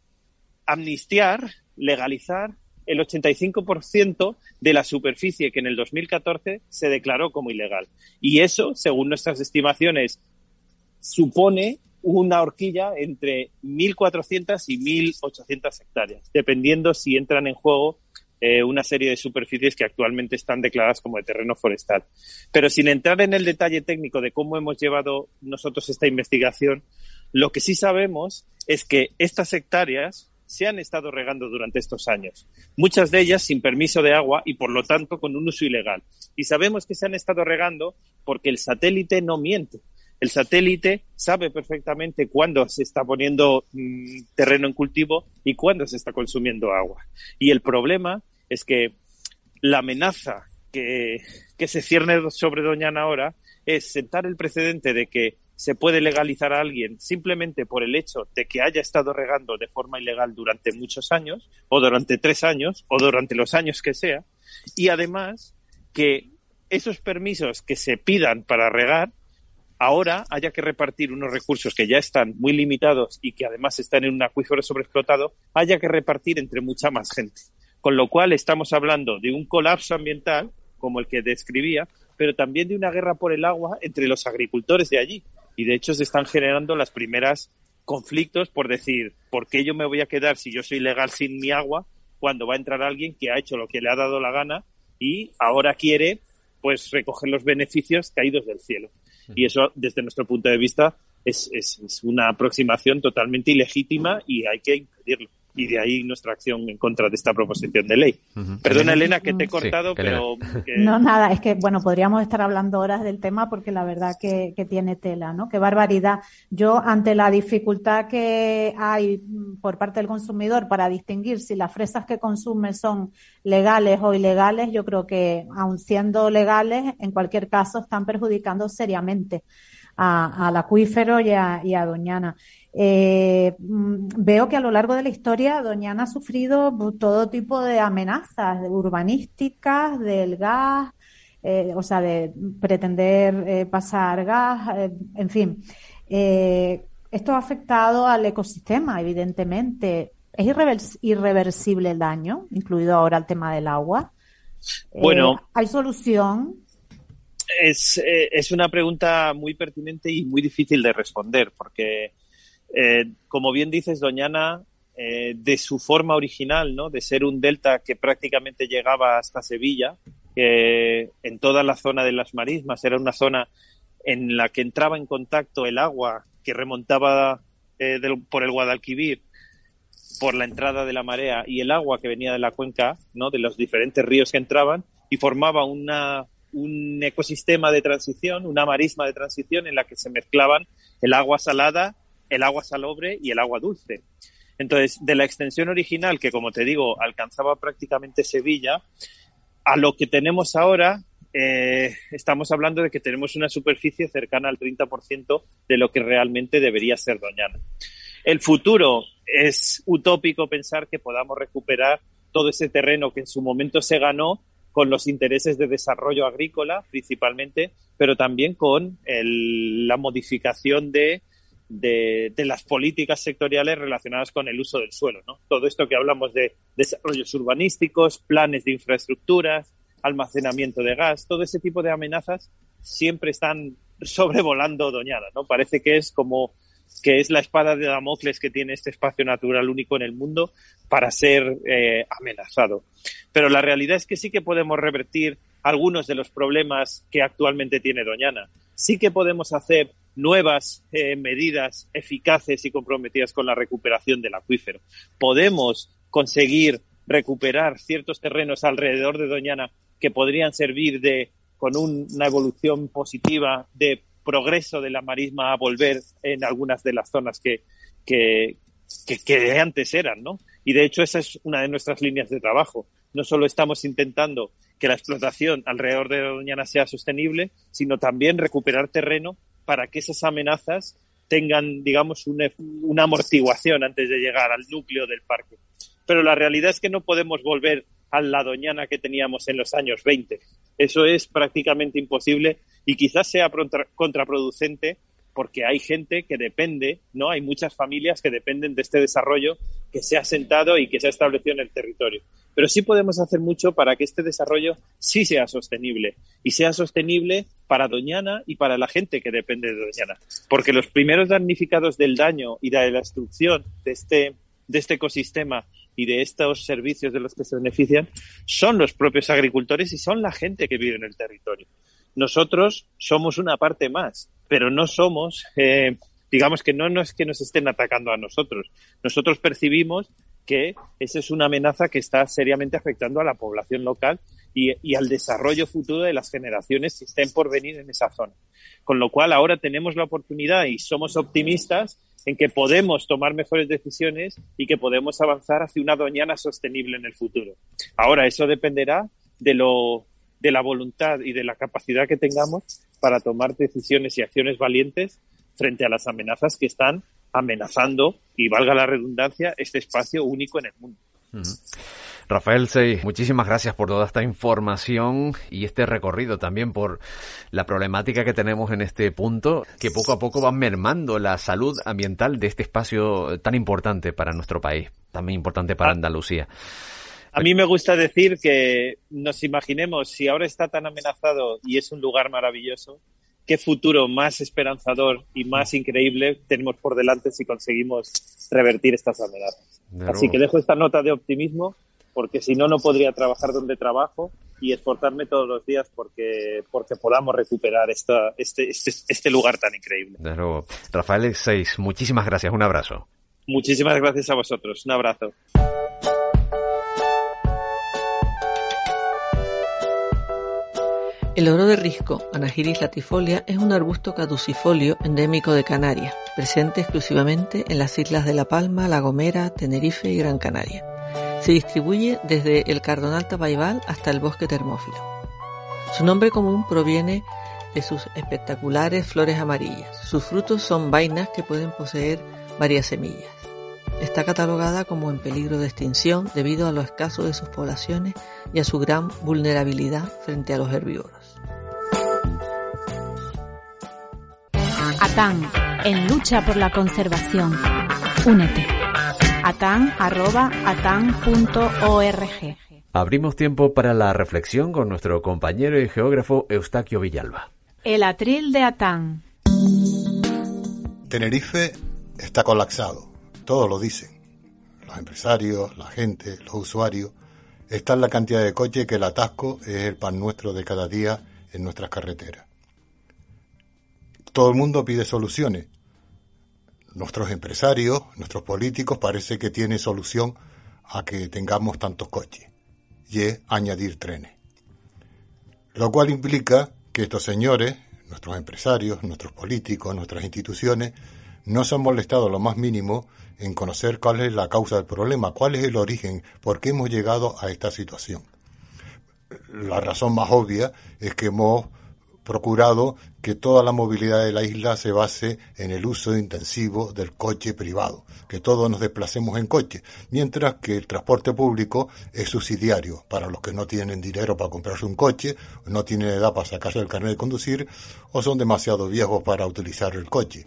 amnistiar, legalizar el 85% de la superficie que en el 2014 se declaró como ilegal. Y eso, según nuestras estimaciones, supone una horquilla entre 1.400 y 1.800 hectáreas, dependiendo si entran en juego eh, una serie de superficies que actualmente están declaradas como de terreno forestal. Pero sin entrar en el detalle técnico de cómo hemos llevado nosotros esta investigación, lo que sí sabemos es que estas hectáreas se han estado regando durante estos años, muchas de ellas sin permiso de agua y por lo tanto con un uso ilegal. Y sabemos que se han estado regando porque el satélite no miente. El satélite sabe perfectamente cuándo se está poniendo mm, terreno en cultivo y cuándo se está consumiendo agua. Y el problema es que la amenaza que, que se cierne sobre Doñana ahora es sentar el precedente de que se puede legalizar a alguien simplemente por el hecho de que haya estado regando de forma ilegal durante muchos años, o durante tres años, o durante los años que sea, y además que esos permisos que se pidan para regar ahora haya que repartir unos recursos que ya están muy limitados y que además están en un acuífero sobreexplotado, haya que repartir entre mucha más gente. Con lo cual estamos hablando de un colapso ambiental, como el que describía, pero también de una guerra por el agua entre los agricultores de allí. Y de hecho se están generando las primeras conflictos por decir, ¿por qué yo me voy a quedar si yo soy legal sin mi agua cuando va a entrar alguien que ha hecho lo que le ha dado la gana y ahora quiere pues recoger los beneficios caídos del cielo? Y eso, desde nuestro punto de vista, es, una aproximación totalmente ilegítima y hay que impedirlo y de ahí nuestra acción en contra de esta proposición de ley. Perdona, Elena, que te he cortado, pero... No, nada, es que, bueno, podríamos estar hablando horas del tema porque la verdad que, que, tiene tela, ¿no? Qué barbaridad. Yo, ante la dificultad que hay por parte del consumidor para distinguir si las fresas que consume son legales o ilegales, yo creo que, aun siendo legales, en cualquier caso están perjudicando seriamente al acuífero y a, y a Doñana. Eh, mm, veo que a lo largo de la historia Doñana ha sufrido todo tipo de amenazas urbanísticas, del gas, eh, o sea, de pretender eh, pasar gas, en fin. esto ha afectado al ecosistema, evidentemente. ¿Es irreversible el daño, incluido ahora el tema del agua? Bueno. ¿Hay solución? Es, es una pregunta muy pertinente y muy difícil de responder, porque eh, como bien dices, Doñana, eh, de su forma original, ¿no? De ser un delta que prácticamente llegaba hasta Sevilla, que en toda la zona de las marismas era una zona en la que entraba en contacto el agua que remontaba eh, por el Guadalquivir por la entrada de la marea y el agua que venía de la cuenca, ¿no? de los diferentes ríos que entraban y formaba una, un ecosistema de transición, una marisma de transición en la que se mezclaban el agua salada el agua salobre y el agua dulce. Entonces, de la extensión original, que como te digo, alcanzaba prácticamente Sevilla, a lo que tenemos ahora, eh, estamos hablando de que tenemos una superficie cercana al 30% de lo que realmente debería ser Doñana. El futuro es utópico pensar que podamos recuperar todo ese terreno que en su momento se ganó con los intereses de desarrollo agrícola principalmente, pero también con la modificación de, de, las políticas sectoriales relacionadas con el uso del suelo. ¿no? Todo esto que hablamos de desarrollos urbanísticos, planes de infraestructuras, almacenamiento de gas, todo ese tipo de amenazas siempre están sobrevolando Doñana, ¿no? Parece que es como que es la espada de Damocles que tiene este espacio natural único en el mundo para ser eh, amenazado. Pero la realidad es que sí que podemos revertir algunos de los problemas que actualmente tiene Doñana. Sí que podemos hacer nuevas eh, medidas eficaces y comprometidas con la recuperación del acuífero. Podemos conseguir recuperar ciertos terrenos alrededor de Doñana que podrían servir de con una evolución positiva de progreso de la marisma a volver en algunas de las zonas que, que, que, antes eran, ¿no? Y de hecho esa es una de nuestras líneas de trabajo. No solo estamos intentando que la explotación alrededor de Doñana sea sostenible, sino también recuperar terreno para que esas amenazas tengan, digamos, una, una amortiguación antes de llegar al núcleo del parque. Pero la realidad es que no podemos volver a la doñana que teníamos en los años 20. Eso es prácticamente imposible y quizás sea contraproducente porque hay gente que depende, ¿no? Hay muchas familias que dependen de este desarrollo que se ha sentado y que se ha establecido en el territorio. Pero sí podemos hacer mucho para que este desarrollo sí sea sostenible y sea sostenible para Doñana y para la gente que depende de Doñana. Porque los primeros damnificados del daño y de la destrucción de este, de este ecosistema y de estos servicios de los que se benefician son los propios agricultores y son la gente que vive en el territorio. Nosotros somos una parte más, pero no somos, eh, digamos que no, no es que nos estén atacando a nosotros. Nosotros percibimos que esa es una amenaza que está seriamente afectando a la población local y, al desarrollo futuro de las generaciones que estén por venir en esa zona. Con lo cual ahora tenemos la oportunidad y somos optimistas en que podemos tomar mejores decisiones y que podemos avanzar hacia una doñana sostenible en el futuro. Ahora, eso dependerá de lo de la voluntad y de la capacidad que tengamos para tomar decisiones y acciones valientes frente a las amenazas que están amenazando, y valga la redundancia, este espacio único en el mundo. Rafael Sey, muchísimas gracias por toda esta información y este recorrido también por la problemática que tenemos en este punto, que poco a poco va mermando la salud ambiental de este espacio tan importante para nuestro país, también importante para ah. Andalucía. A mí me gusta decir que nos imaginemos si ahora está tan amenazado y es un lugar maravilloso, qué futuro más esperanzador y más increíble tenemos por delante si conseguimos revertir estas amenazas. Así que dejo esta nota de optimismo porque si no, no podría trabajar donde trabajo y esforzarme todos los días porque, porque podamos recuperar esta, este, este, este lugar tan increíble. De nuevo. Rafael Seis, muchísimas gracias. Un abrazo. Muchísimas gracias a vosotros. Un abrazo. El oro de risco, Anagiris latifolia, es un arbusto caducifolio endémico de Canarias, presente exclusivamente en las islas de La Palma, La Gomera, Tenerife y Gran Canaria. Se distribuye desde el cardonal tabaibal hasta el bosque termófilo. Su nombre común proviene de sus espectaculares flores amarillas. Sus frutos son vainas que pueden poseer varias semillas. Está catalogada como en peligro de extinción debido a lo escaso de sus poblaciones y a su gran vulnerabilidad frente a los herbívoros. ATAN, en lucha por la conservación. Únete atan.atan.org. Abrimos tiempo para la reflexión con nuestro compañero y geógrafo Eustaquio Villalba. El atril de Atán. Tenerife está colapsado, todos lo dicen. Los empresarios, la gente, los usuarios. Está en la cantidad de coches que el atasco es el pan nuestro de cada día en nuestras carreteras. Todo el mundo pide soluciones, nuestros empresarios, nuestros políticos, parece que tienen solución a que tengamos tantos coches, y es añadir trenes. Lo cual implica que estos señores, nuestros empresarios, nuestros políticos, nuestras instituciones, no se han molestado lo más mínimo en conocer cuál es la causa del problema, cuál es el origen, por qué hemos llegado a esta situación. La razón más obvia es que hemos procurado que toda la movilidad de la isla se base en el uso intensivo del coche privado, que todos nos desplacemos en coche, mientras que el transporte público es subsidiario para los que no tienen dinero para comprarse un coche, no tienen edad para sacarse el carnet de conducir o son demasiado viejos para utilizar el coche.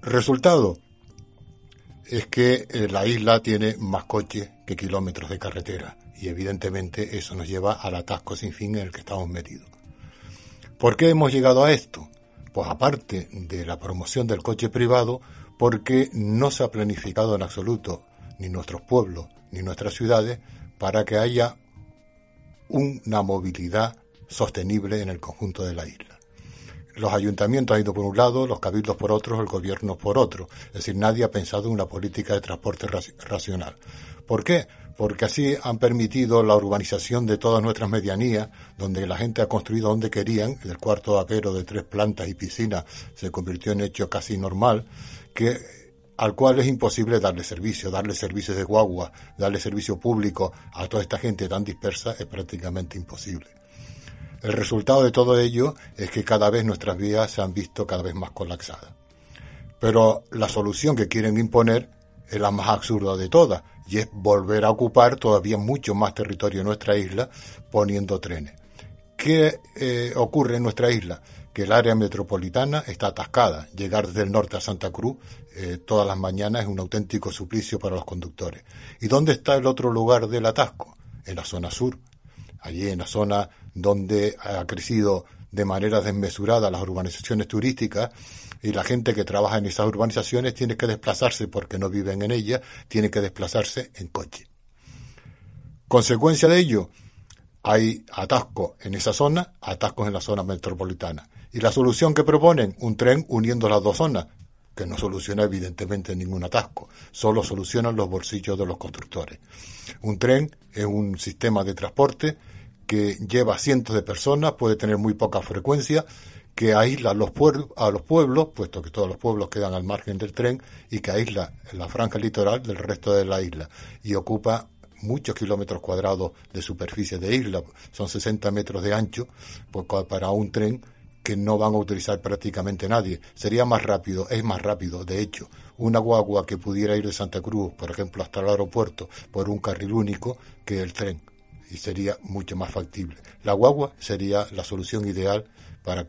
Resultado es que eh, la isla tiene más coches que kilómetros de carretera y evidentemente eso nos lleva al atasco sin fin en el que estamos metidos. ¿Por qué hemos llegado a esto? Pues aparte de la promoción del coche privado, porque no se ha planificado en absoluto ni nuestros pueblos ni nuestras ciudades para que haya una movilidad sostenible en el conjunto de la isla. Los ayuntamientos han ido por un lado, los cabildos por otro, el gobierno por otro. Es decir, nadie ha pensado en una política de transporte racional. ¿Por qué? Porque así han permitido la urbanización de todas nuestras medianías, donde la gente ha construido donde querían, el cuarto vaquero de tres plantas y piscina se convirtió en hecho casi normal, que al cual es imposible darle servicio, darle servicios de guagua, darle servicio público a toda esta gente tan dispersa es prácticamente imposible. El resultado de todo ello es que cada vez nuestras vías se han visto cada vez más colapsadas. Pero la solución que quieren imponer es la más absurda de todas, y es volver a ocupar todavía mucho más territorio en nuestra isla poniendo trenes. ¿Qué eh, ocurre en nuestra isla? Que el área metropolitana está atascada. Llegar desde el norte a Santa Cruz eh, todas las mañanas es un auténtico suplicio para los conductores. ¿Y dónde está el otro lugar del atasco? En la zona sur. Allí en la zona donde ha crecido de manera desmesurada las urbanizaciones turísticas y la gente que trabaja en esas urbanizaciones tiene que desplazarse porque no viven en ellas, tiene que desplazarse en coche. Consecuencia de ello, hay atascos en esa zona, atascos en la zona metropolitana. Y la solución que proponen, un tren uniendo las dos zonas, que no soluciona evidentemente ningún atasco, solo solucionan los bolsillos de los constructores. Un tren es un sistema de transporte que lleva cientos de personas, puede tener muy poca frecuencia, que aísla los a los pueblos, puesto que todos los pueblos quedan al margen del tren, y que aísla la franja litoral del resto de la isla y ocupa muchos kilómetros cuadrados de superficie de isla, son 60 metros de ancho, para un tren que no van a utilizar prácticamente nadie. Sería más rápido, es más rápido, de hecho, una guagua que pudiera ir de Santa Cruz, por ejemplo, hasta el aeropuerto por un carril único que el tren y sería mucho más factible. La guagua sería la solución ideal para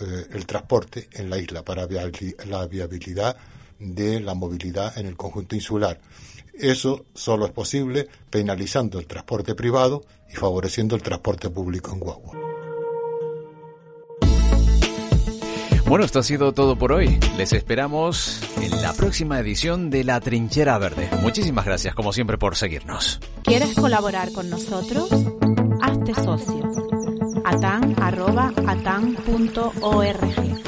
eh, el transporte en la isla, para la viabilidad de la movilidad en el conjunto insular. Eso solo es posible penalizando el transporte privado y favoreciendo el transporte público en guagua. Bueno, esto ha sido todo por hoy. Les esperamos en la próxima edición de La Trinchera Verde. Muchísimas gracias, como siempre, por seguirnos. ¿Quieres colaborar con nosotros? Hazte socio. atan.atan.org